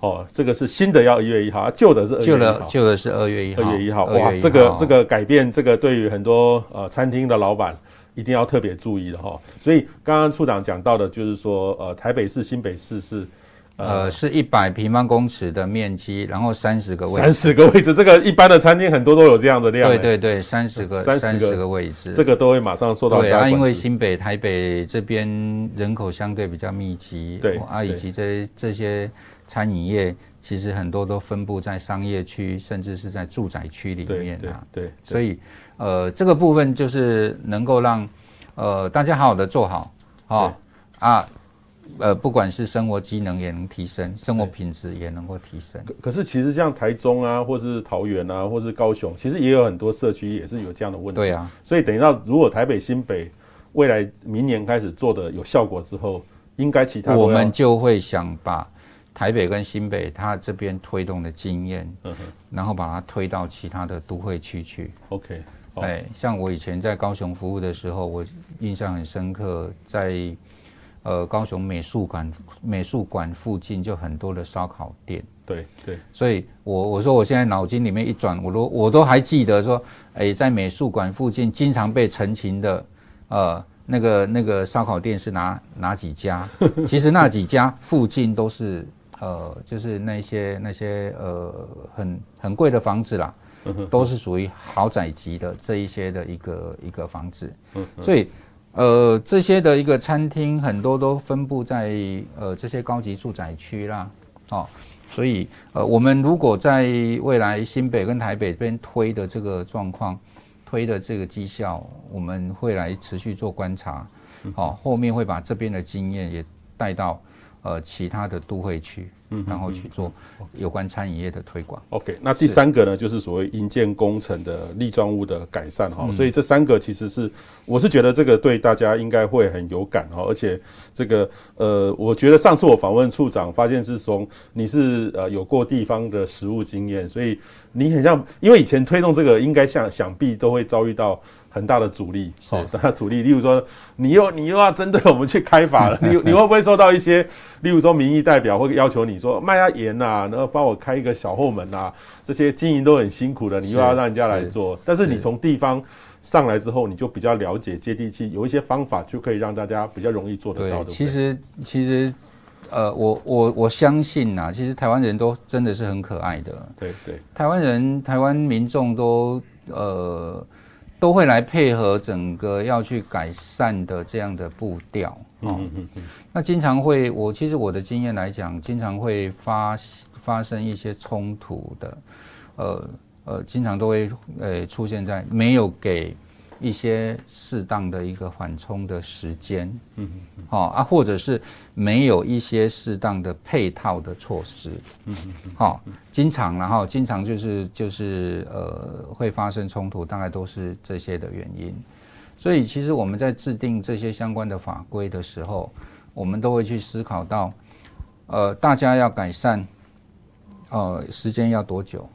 哦，这个是新的要一月一号，旧的是。旧的旧的是二月一号。二月一号，哇，这个这个改变，这个对于很多呃餐厅的老板。一定要特别注意的哈，所以刚刚处长讲到的，就是说，呃，台北市、新北市是，呃，是一百平方公尺的面积，然后三十个位置，三十个位置，这个一般的餐厅很多都有这样的量。对对对，三十个，三十个，位置，这个都会马上受到。对啊，因为新北、台北这边人口相对比较密集，对啊，以及这这些餐饮业，其实很多都分布在商业区，甚至是在住宅区里面啊，对，对，对，所以。呃，这个部分就是能够让呃大家好好的做好啊是。啊，呃，不管是生活机能也能提升，生活品质也能够提升。可可是其实像台中啊，或是桃园啊，或是高雄，其实也有很多社区也是有这样的问题。对啊，所以等于到如果台北新北未来明年开始做的有效果之后，应该其他我们就会想把。台北跟新北，它这边推动的经验，嗯哼，然后把它推到其他的都会区去。OK，哎，像我以前在高雄服务的时候，我印象很深刻，在呃高雄美术馆美术馆附近就很多的烧烤店。对对，所以我我说我现在脑筋里面一转，我都我都还记得说，哎，在美术馆附近经常被陈情的，呃，那个那个烧烤店是哪哪几家？其实那几家附近都是。呃，就是那些那些呃很很贵的房子啦，都是属于豪宅级的这一些的一个一个房子，所以呃这些的一个餐厅很多都分布在呃这些高级住宅区啦，哦，所以呃我们如果在未来新北跟台北这边推的这个状况，推的这个绩效，我们会来持续做观察，哦，后面会把这边的经验也带到。呃，其他的都会区，嗯，然后去做有关餐饮业的推广。OK，那第三个呢，是就是所谓营建工程的立状物的改善哈。嗯、所以这三个其实是，我是觉得这个对大家应该会很有感哈。而且这个呃，我觉得上次我访问处长，发现是说你是呃有过地方的实务经验，所以你很像，因为以前推动这个，应该像想必都会遭遇到。很大的阻力，哦，很大阻力。例如说，你又你又要针对我们去开发了，你你会不会受到一些，例如说民意代表会要求你说卖下盐呐，然后帮我开一个小后门呐，这些经营都很辛苦的，你又要让人家来做。但是你从地方上来之后，你就比较了解接地气，有一些方法就可以让大家比较容易做得到的。其实其实，呃，我我我相信呐，其实台湾人都真的是很可爱的。对对，台湾人台湾民众都呃。都会来配合整个要去改善的这样的步调。哦，那经常会，我其实我的经验来讲，经常会发发生一些冲突的，呃呃，经常都会呃出现在没有给一些适当的一个缓冲的时间，嗯嗯，好啊，或者是没有一些适当的配套的措施，嗯嗯，好，经常然后经常就是就是呃会发生冲突，大概都是这些的原因。所以，其实我们在制定这些相关的法规的时候，我们都会去思考到，呃，大家要改善，呃，时间要多久？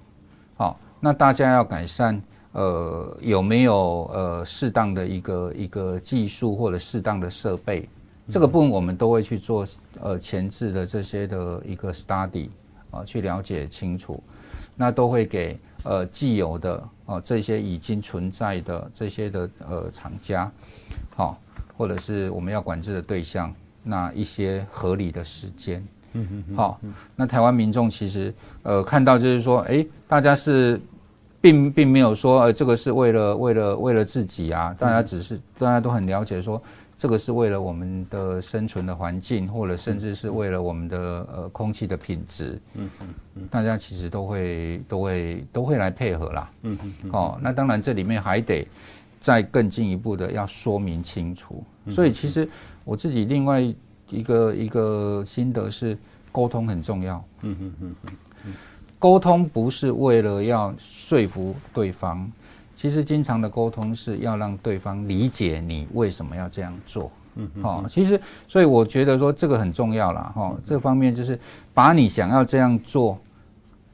好，那大家要改善，呃，有没有呃适当的一个一个技术或者适当的设备？这个部分我们都会去做呃前置的这些的一个 study 啊，去了解清楚，那都会给。呃，既有的哦，这些已经存在的这些的呃厂家，好、哦，或者是我们要管制的对象，那一些合理的时间，嗯嗯嗯，好，那台湾民众其实呃看到就是说，哎，大家是并并没有说呃这个是为了为了为了自己啊，大家只是大家都很了解说。这个是为了我们的生存的环境，或者甚至是为了我们的呃空气的品质。嗯嗯嗯，大家其实都会都会都会来配合啦。嗯嗯哦，那当然这里面还得再更进一步的要说明清楚。所以其实我自己另外一个一个心得是，沟通很重要。嗯嗯嗯嗯，沟通不是为了要说服对方。其实，经常的沟通是要让对方理解你为什么要这样做。嗯，好，其实，所以我觉得说这个很重要啦。哈，这方面就是把你想要这样做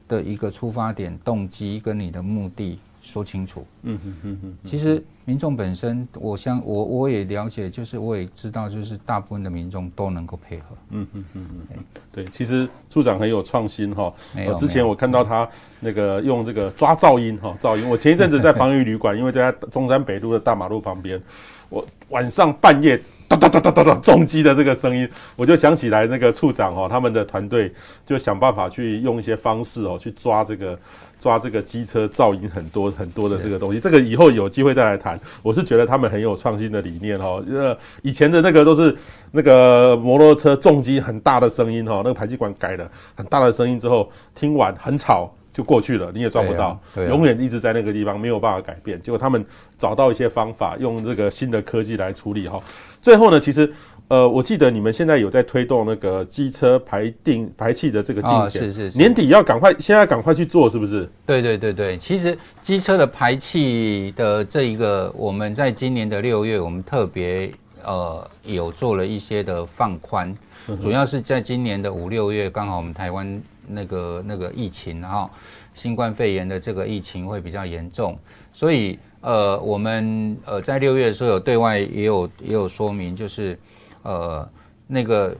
的一个出发点、动机跟你的目的。说清楚。嗯嗯嗯嗯。其实民众本身，我相我我也了解，就是我也知道，就是大部分的民众都能够配合。嗯嗯嗯嗯。对，其实处长很有创新哈。没有。之前我看到他那个用这个抓噪音哈，噪音。我前一阵子在防疫旅馆，因为在中山北路的大马路旁边，我晚上半夜哒哒哒哒哒哒重击的这个声音，我就想起来那个处长哦，他们的团队就想办法去用一些方式哦，去抓这个。抓这个机车噪音很多很多的这个东西，这个以后有机会再来谈。我是觉得他们很有创新的理念哈。呃，以前的那个都是那个摩托车重机很大的声音哈，那个排气管改了很大的声音之后，听完很吵就过去了，你也抓不到，永远一直在那个地方没有办法改变。结果他们找到一些方法，用这个新的科技来处理哈。最后呢，其实。呃，我记得你们现在有在推动那个机车排定排气的这个定检，哦，是是是，年底要赶快，现在赶快去做，是不是？对对对对，其实机车的排气的这一个，我们在今年的六月，我们特别呃有做了一些的放宽，主要是在今年的五六月，刚好我们台湾那个那个疫情哈，新冠肺炎的这个疫情会比较严重，所以呃我们呃在六月的时候有对外也有也有说明，就是。呃，那个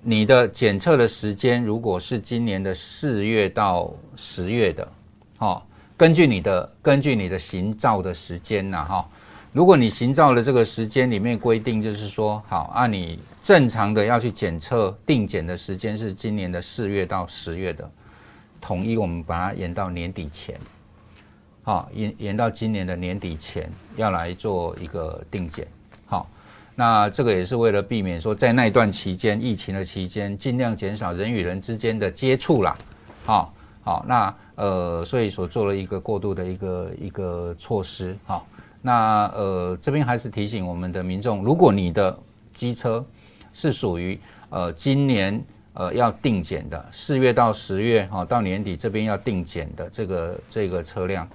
你的检测的时间，如果是今年的四月到十月的，哦，根据你的根据你的行照的时间呐，哈，如果你行照的这个时间里面规定，就是说，好，按你正常的要去检测定检的时间是今年的四月到十月的，统一我们把它延到年底前，好，延延到今年的年底前要来做一个定检。那这个也是为了避免说，在那段期间，疫情的期间，尽量减少人与人之间的接触啦。好，好，那呃，所以所做了一个过渡的一个一个措施。好，那呃，这边还是提醒我们的民众，如果你的机车是属于呃今年呃要定检的，四月到十月，哈，到年底这边要定检的这个这个车辆，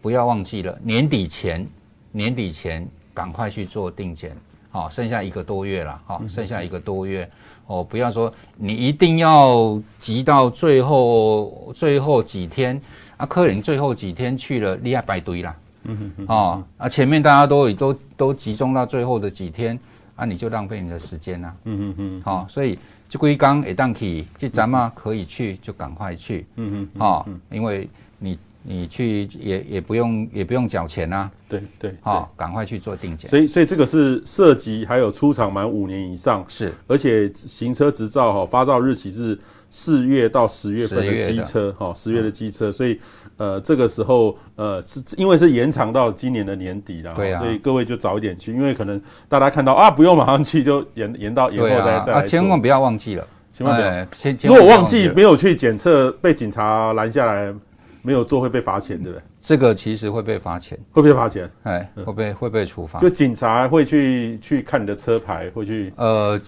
不要忘记了年底前，年底前赶快去做定检。好，剩下一个多月了，哈，剩下一个多月，哦，不要说你一定要急到最后最后几天啊，客人最后几天去了，你也排队啦，嗯哼哼，哦，啊，前面大家都都都集中到最后的几天，啊，你就浪费你的时间啦，嗯哼哼，好，所以这归刚一档去，这咱们可以去就赶快去，嗯哼，好，因为你。去也也不用也不用缴钱啊。对对，好，赶快去做定检。所以所以这个是涉及还有出厂满五年以上，是，而且行车执照哈发照日期是四月到十月份的机车哈，十月的机车，所以呃这个时候呃是因为是延长到今年的年底了，对啊，所以各位就早一点去，因为可能大家看到啊不用马上去，就延 延到以后再再来。啊，千万不要忘记了。千万不要！如果忘记没有去检测，被警察拦下来，没有做会被罚钱，对不对？这个其实会被罚钱，会被罚钱，哎，会被会被处罚。就警察会去去看你的车牌，会去呃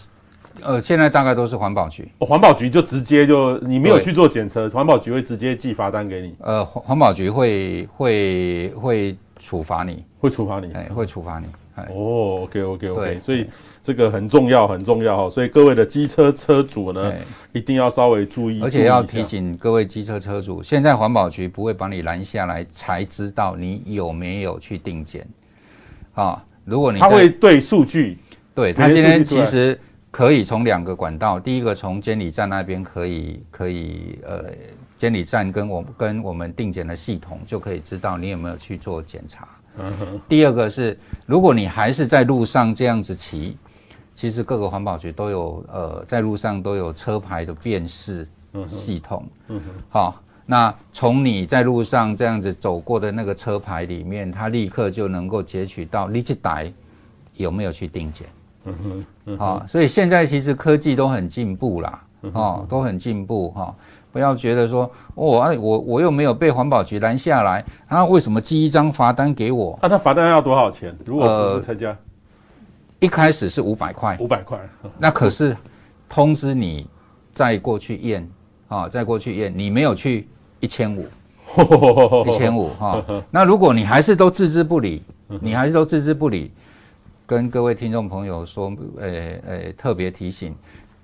呃，现在大概都是环保局，环保局就直接就你没有去做检测，环保局会直接寄罚单给你。呃，环环保局会会会处罚你，会处罚你，哎，会处罚你。哦，OK OK OK，所以这个很重要很重要哈，所以各位的机车车主呢，一定要稍微注意，而且要提醒各位机车车主，现在环保局不会把你拦下来才知道你有没有去定检。啊。如果你他会对数据，对他今天其实可以从两个管道，第一个从监理站那边可以可以呃，监理站跟我跟我们定检的系统就可以知道你有没有去做检查。第二个是，如果你还是在路上这样子骑，其实各个环保局都有呃，在路上都有车牌的辨识系统。嗯哼，好，那从你在路上这样子走过的那个车牌里面，它立刻就能够截取到你这台有没有去定检。嗯哼，好，所以现在其实科技都很进步啦，哦，都很进步哈。不要觉得说，哦，哎，我我又没有被环保局拦下来，啊，为什么寄一张罚单给我？那他罚单要多少钱？如果参加，一开始是五百块，五百块。那可是通知你再过去验啊，再过去验，你没有去一千五，一千五 哈。那如果你还是都置之不理，你还是都置之不理，跟各位听众朋友说，呃呃，特别提醒。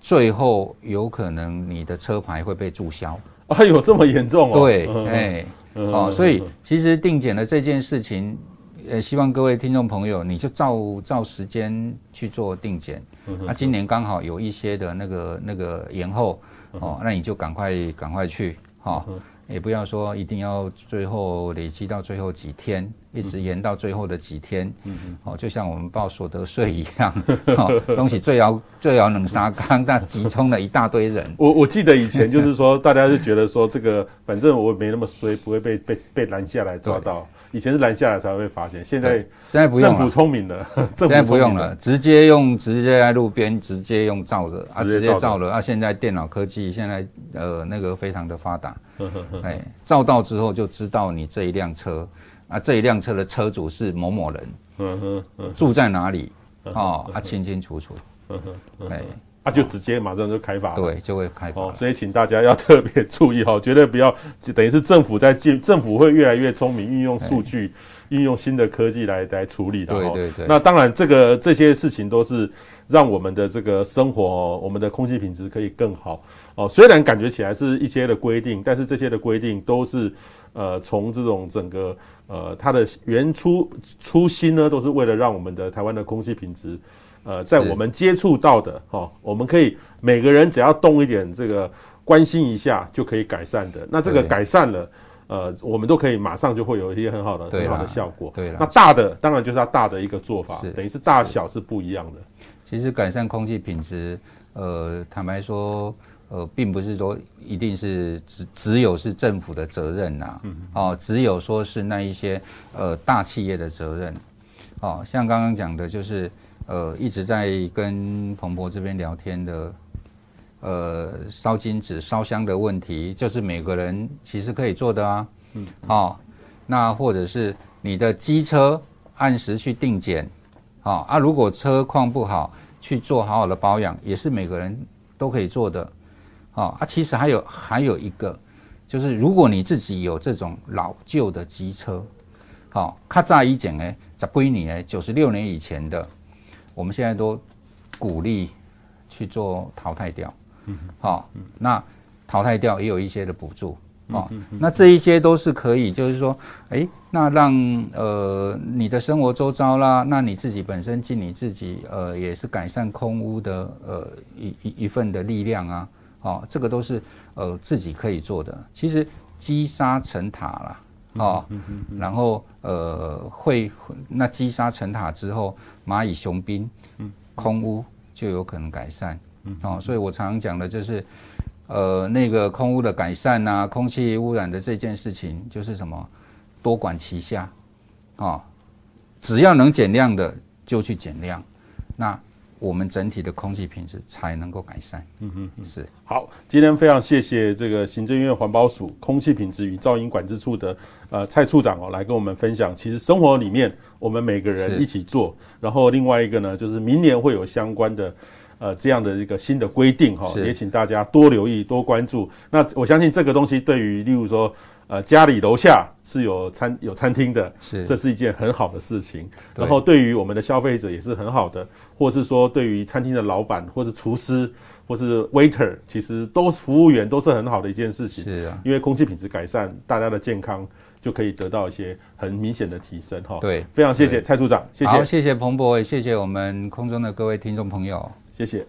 最后有可能你的车牌会被注销，哎呦，这么严重哦！对，哎，哦，所以其实定检的这件事情，呃，希望各位听众朋友，你就照照时间去做定检。那今年刚好有一些的那个那个延后，哦，那你就赶快赶快去，哈。也不要说一定要最后累积到最后几天，一直延到最后的几天，嗯嗯，哦，就像我们报所得税一样，哦，东西最要最要能杀刚，那集中了一大堆人。我我记得以前就是说，大家是觉得说这个，反正我没那么衰，不会被被被拦下来抓到。以前是拦下来才会发现，现在现在不用了。政府聪明了，现在不用了，直接用直接在路边直接用照着啊，直接照了啊。现在电脑科技现在呃那个非常的发达，哎，照到之后就知道你这一辆车啊，这一辆车的车主是某某人，住在哪里？哦，啊，清清楚楚，哎。他、啊、就直接马上就开罚，对，就会开罚、哦。所以请大家要特别注意哈，绝对不要，等于是政府在进，政府会越来越聪明，运用数据，运用新的科技来来处理的。对对对。那当然，这个这些事情都是让我们的这个生活，我们的空气品质可以更好哦。虽然感觉起来是一些的规定，但是这些的规定都是呃，从这种整个呃，它的原初初心呢，都是为了让我们的台湾的空气品质。呃，在我们接触到的哈、哦，我们可以每个人只要动一点这个关心一下就可以改善的。那这个改善了，呃，我们都可以马上就会有一些很好的很好的效果。对，那大的当然就是它大的一个做法，等于是大小是不一样的。其实改善空气品质，呃，坦白说，呃，并不是说一定是只只有是政府的责任呐，嗯，哦，只有说是那一些呃大企业的责任，哦，像刚刚讲的就是。呃，一直在跟彭博这边聊天的，呃，烧金纸、烧香的问题，就是每个人其实可以做的啊。嗯。好，那或者是你的机车按时去定检，好啊。如果车况不好，去做好好的保养，也是每个人都可以做的。好啊，其实还有还有一个，就是如果你自己有这种老旧的机车，好，咔嚓一检哎，咋归你哎，九十六年以前的。我们现在都鼓励去做淘汰掉，嗯，好，那淘汰掉也有一些的补助，啊，那这一些都是可以，就是说，哎，那让呃你的生活周遭啦，那你自己本身尽你自己呃也是改善空屋的呃一一一份的力量啊，哦，这个都是呃自己可以做的。其实积沙成塔啦，哦，然后呃会那积沙成塔之后，蚂蚁雄兵，空屋就有可能改善，哦，所以我常常讲的就是，呃那个空污的改善啊，空气污染的这件事情就是什么，多管齐下，哦，只要能减量的就去减量，那。我们整体的空气品质才能够改善。嗯嗯，是。好，今天非常谢谢这个行政院环保署空气品质与噪音管制处的呃蔡处长哦，来跟我们分享。其实生活里面我们每个人一起做，然后另外一个呢，就是明年会有相关的呃这样的一个新的规定哈，也请大家多留意、多关注。那我相信这个东西对于例如说。呃，家里楼下是有餐有餐厅的，是这是一件很好的事情。然后对于我们的消费者也是很好的，或是说对于餐厅的老板，或是厨师，或是 waiter，其实都是服务员，都是很好的一件事情。是啊，因为空气品质改善，大家的健康就可以得到一些很明显的提升。哈，对，非常谢谢蔡处长，谢谢，谢谢彭博，也谢谢我们空中的各位听众朋友，谢谢。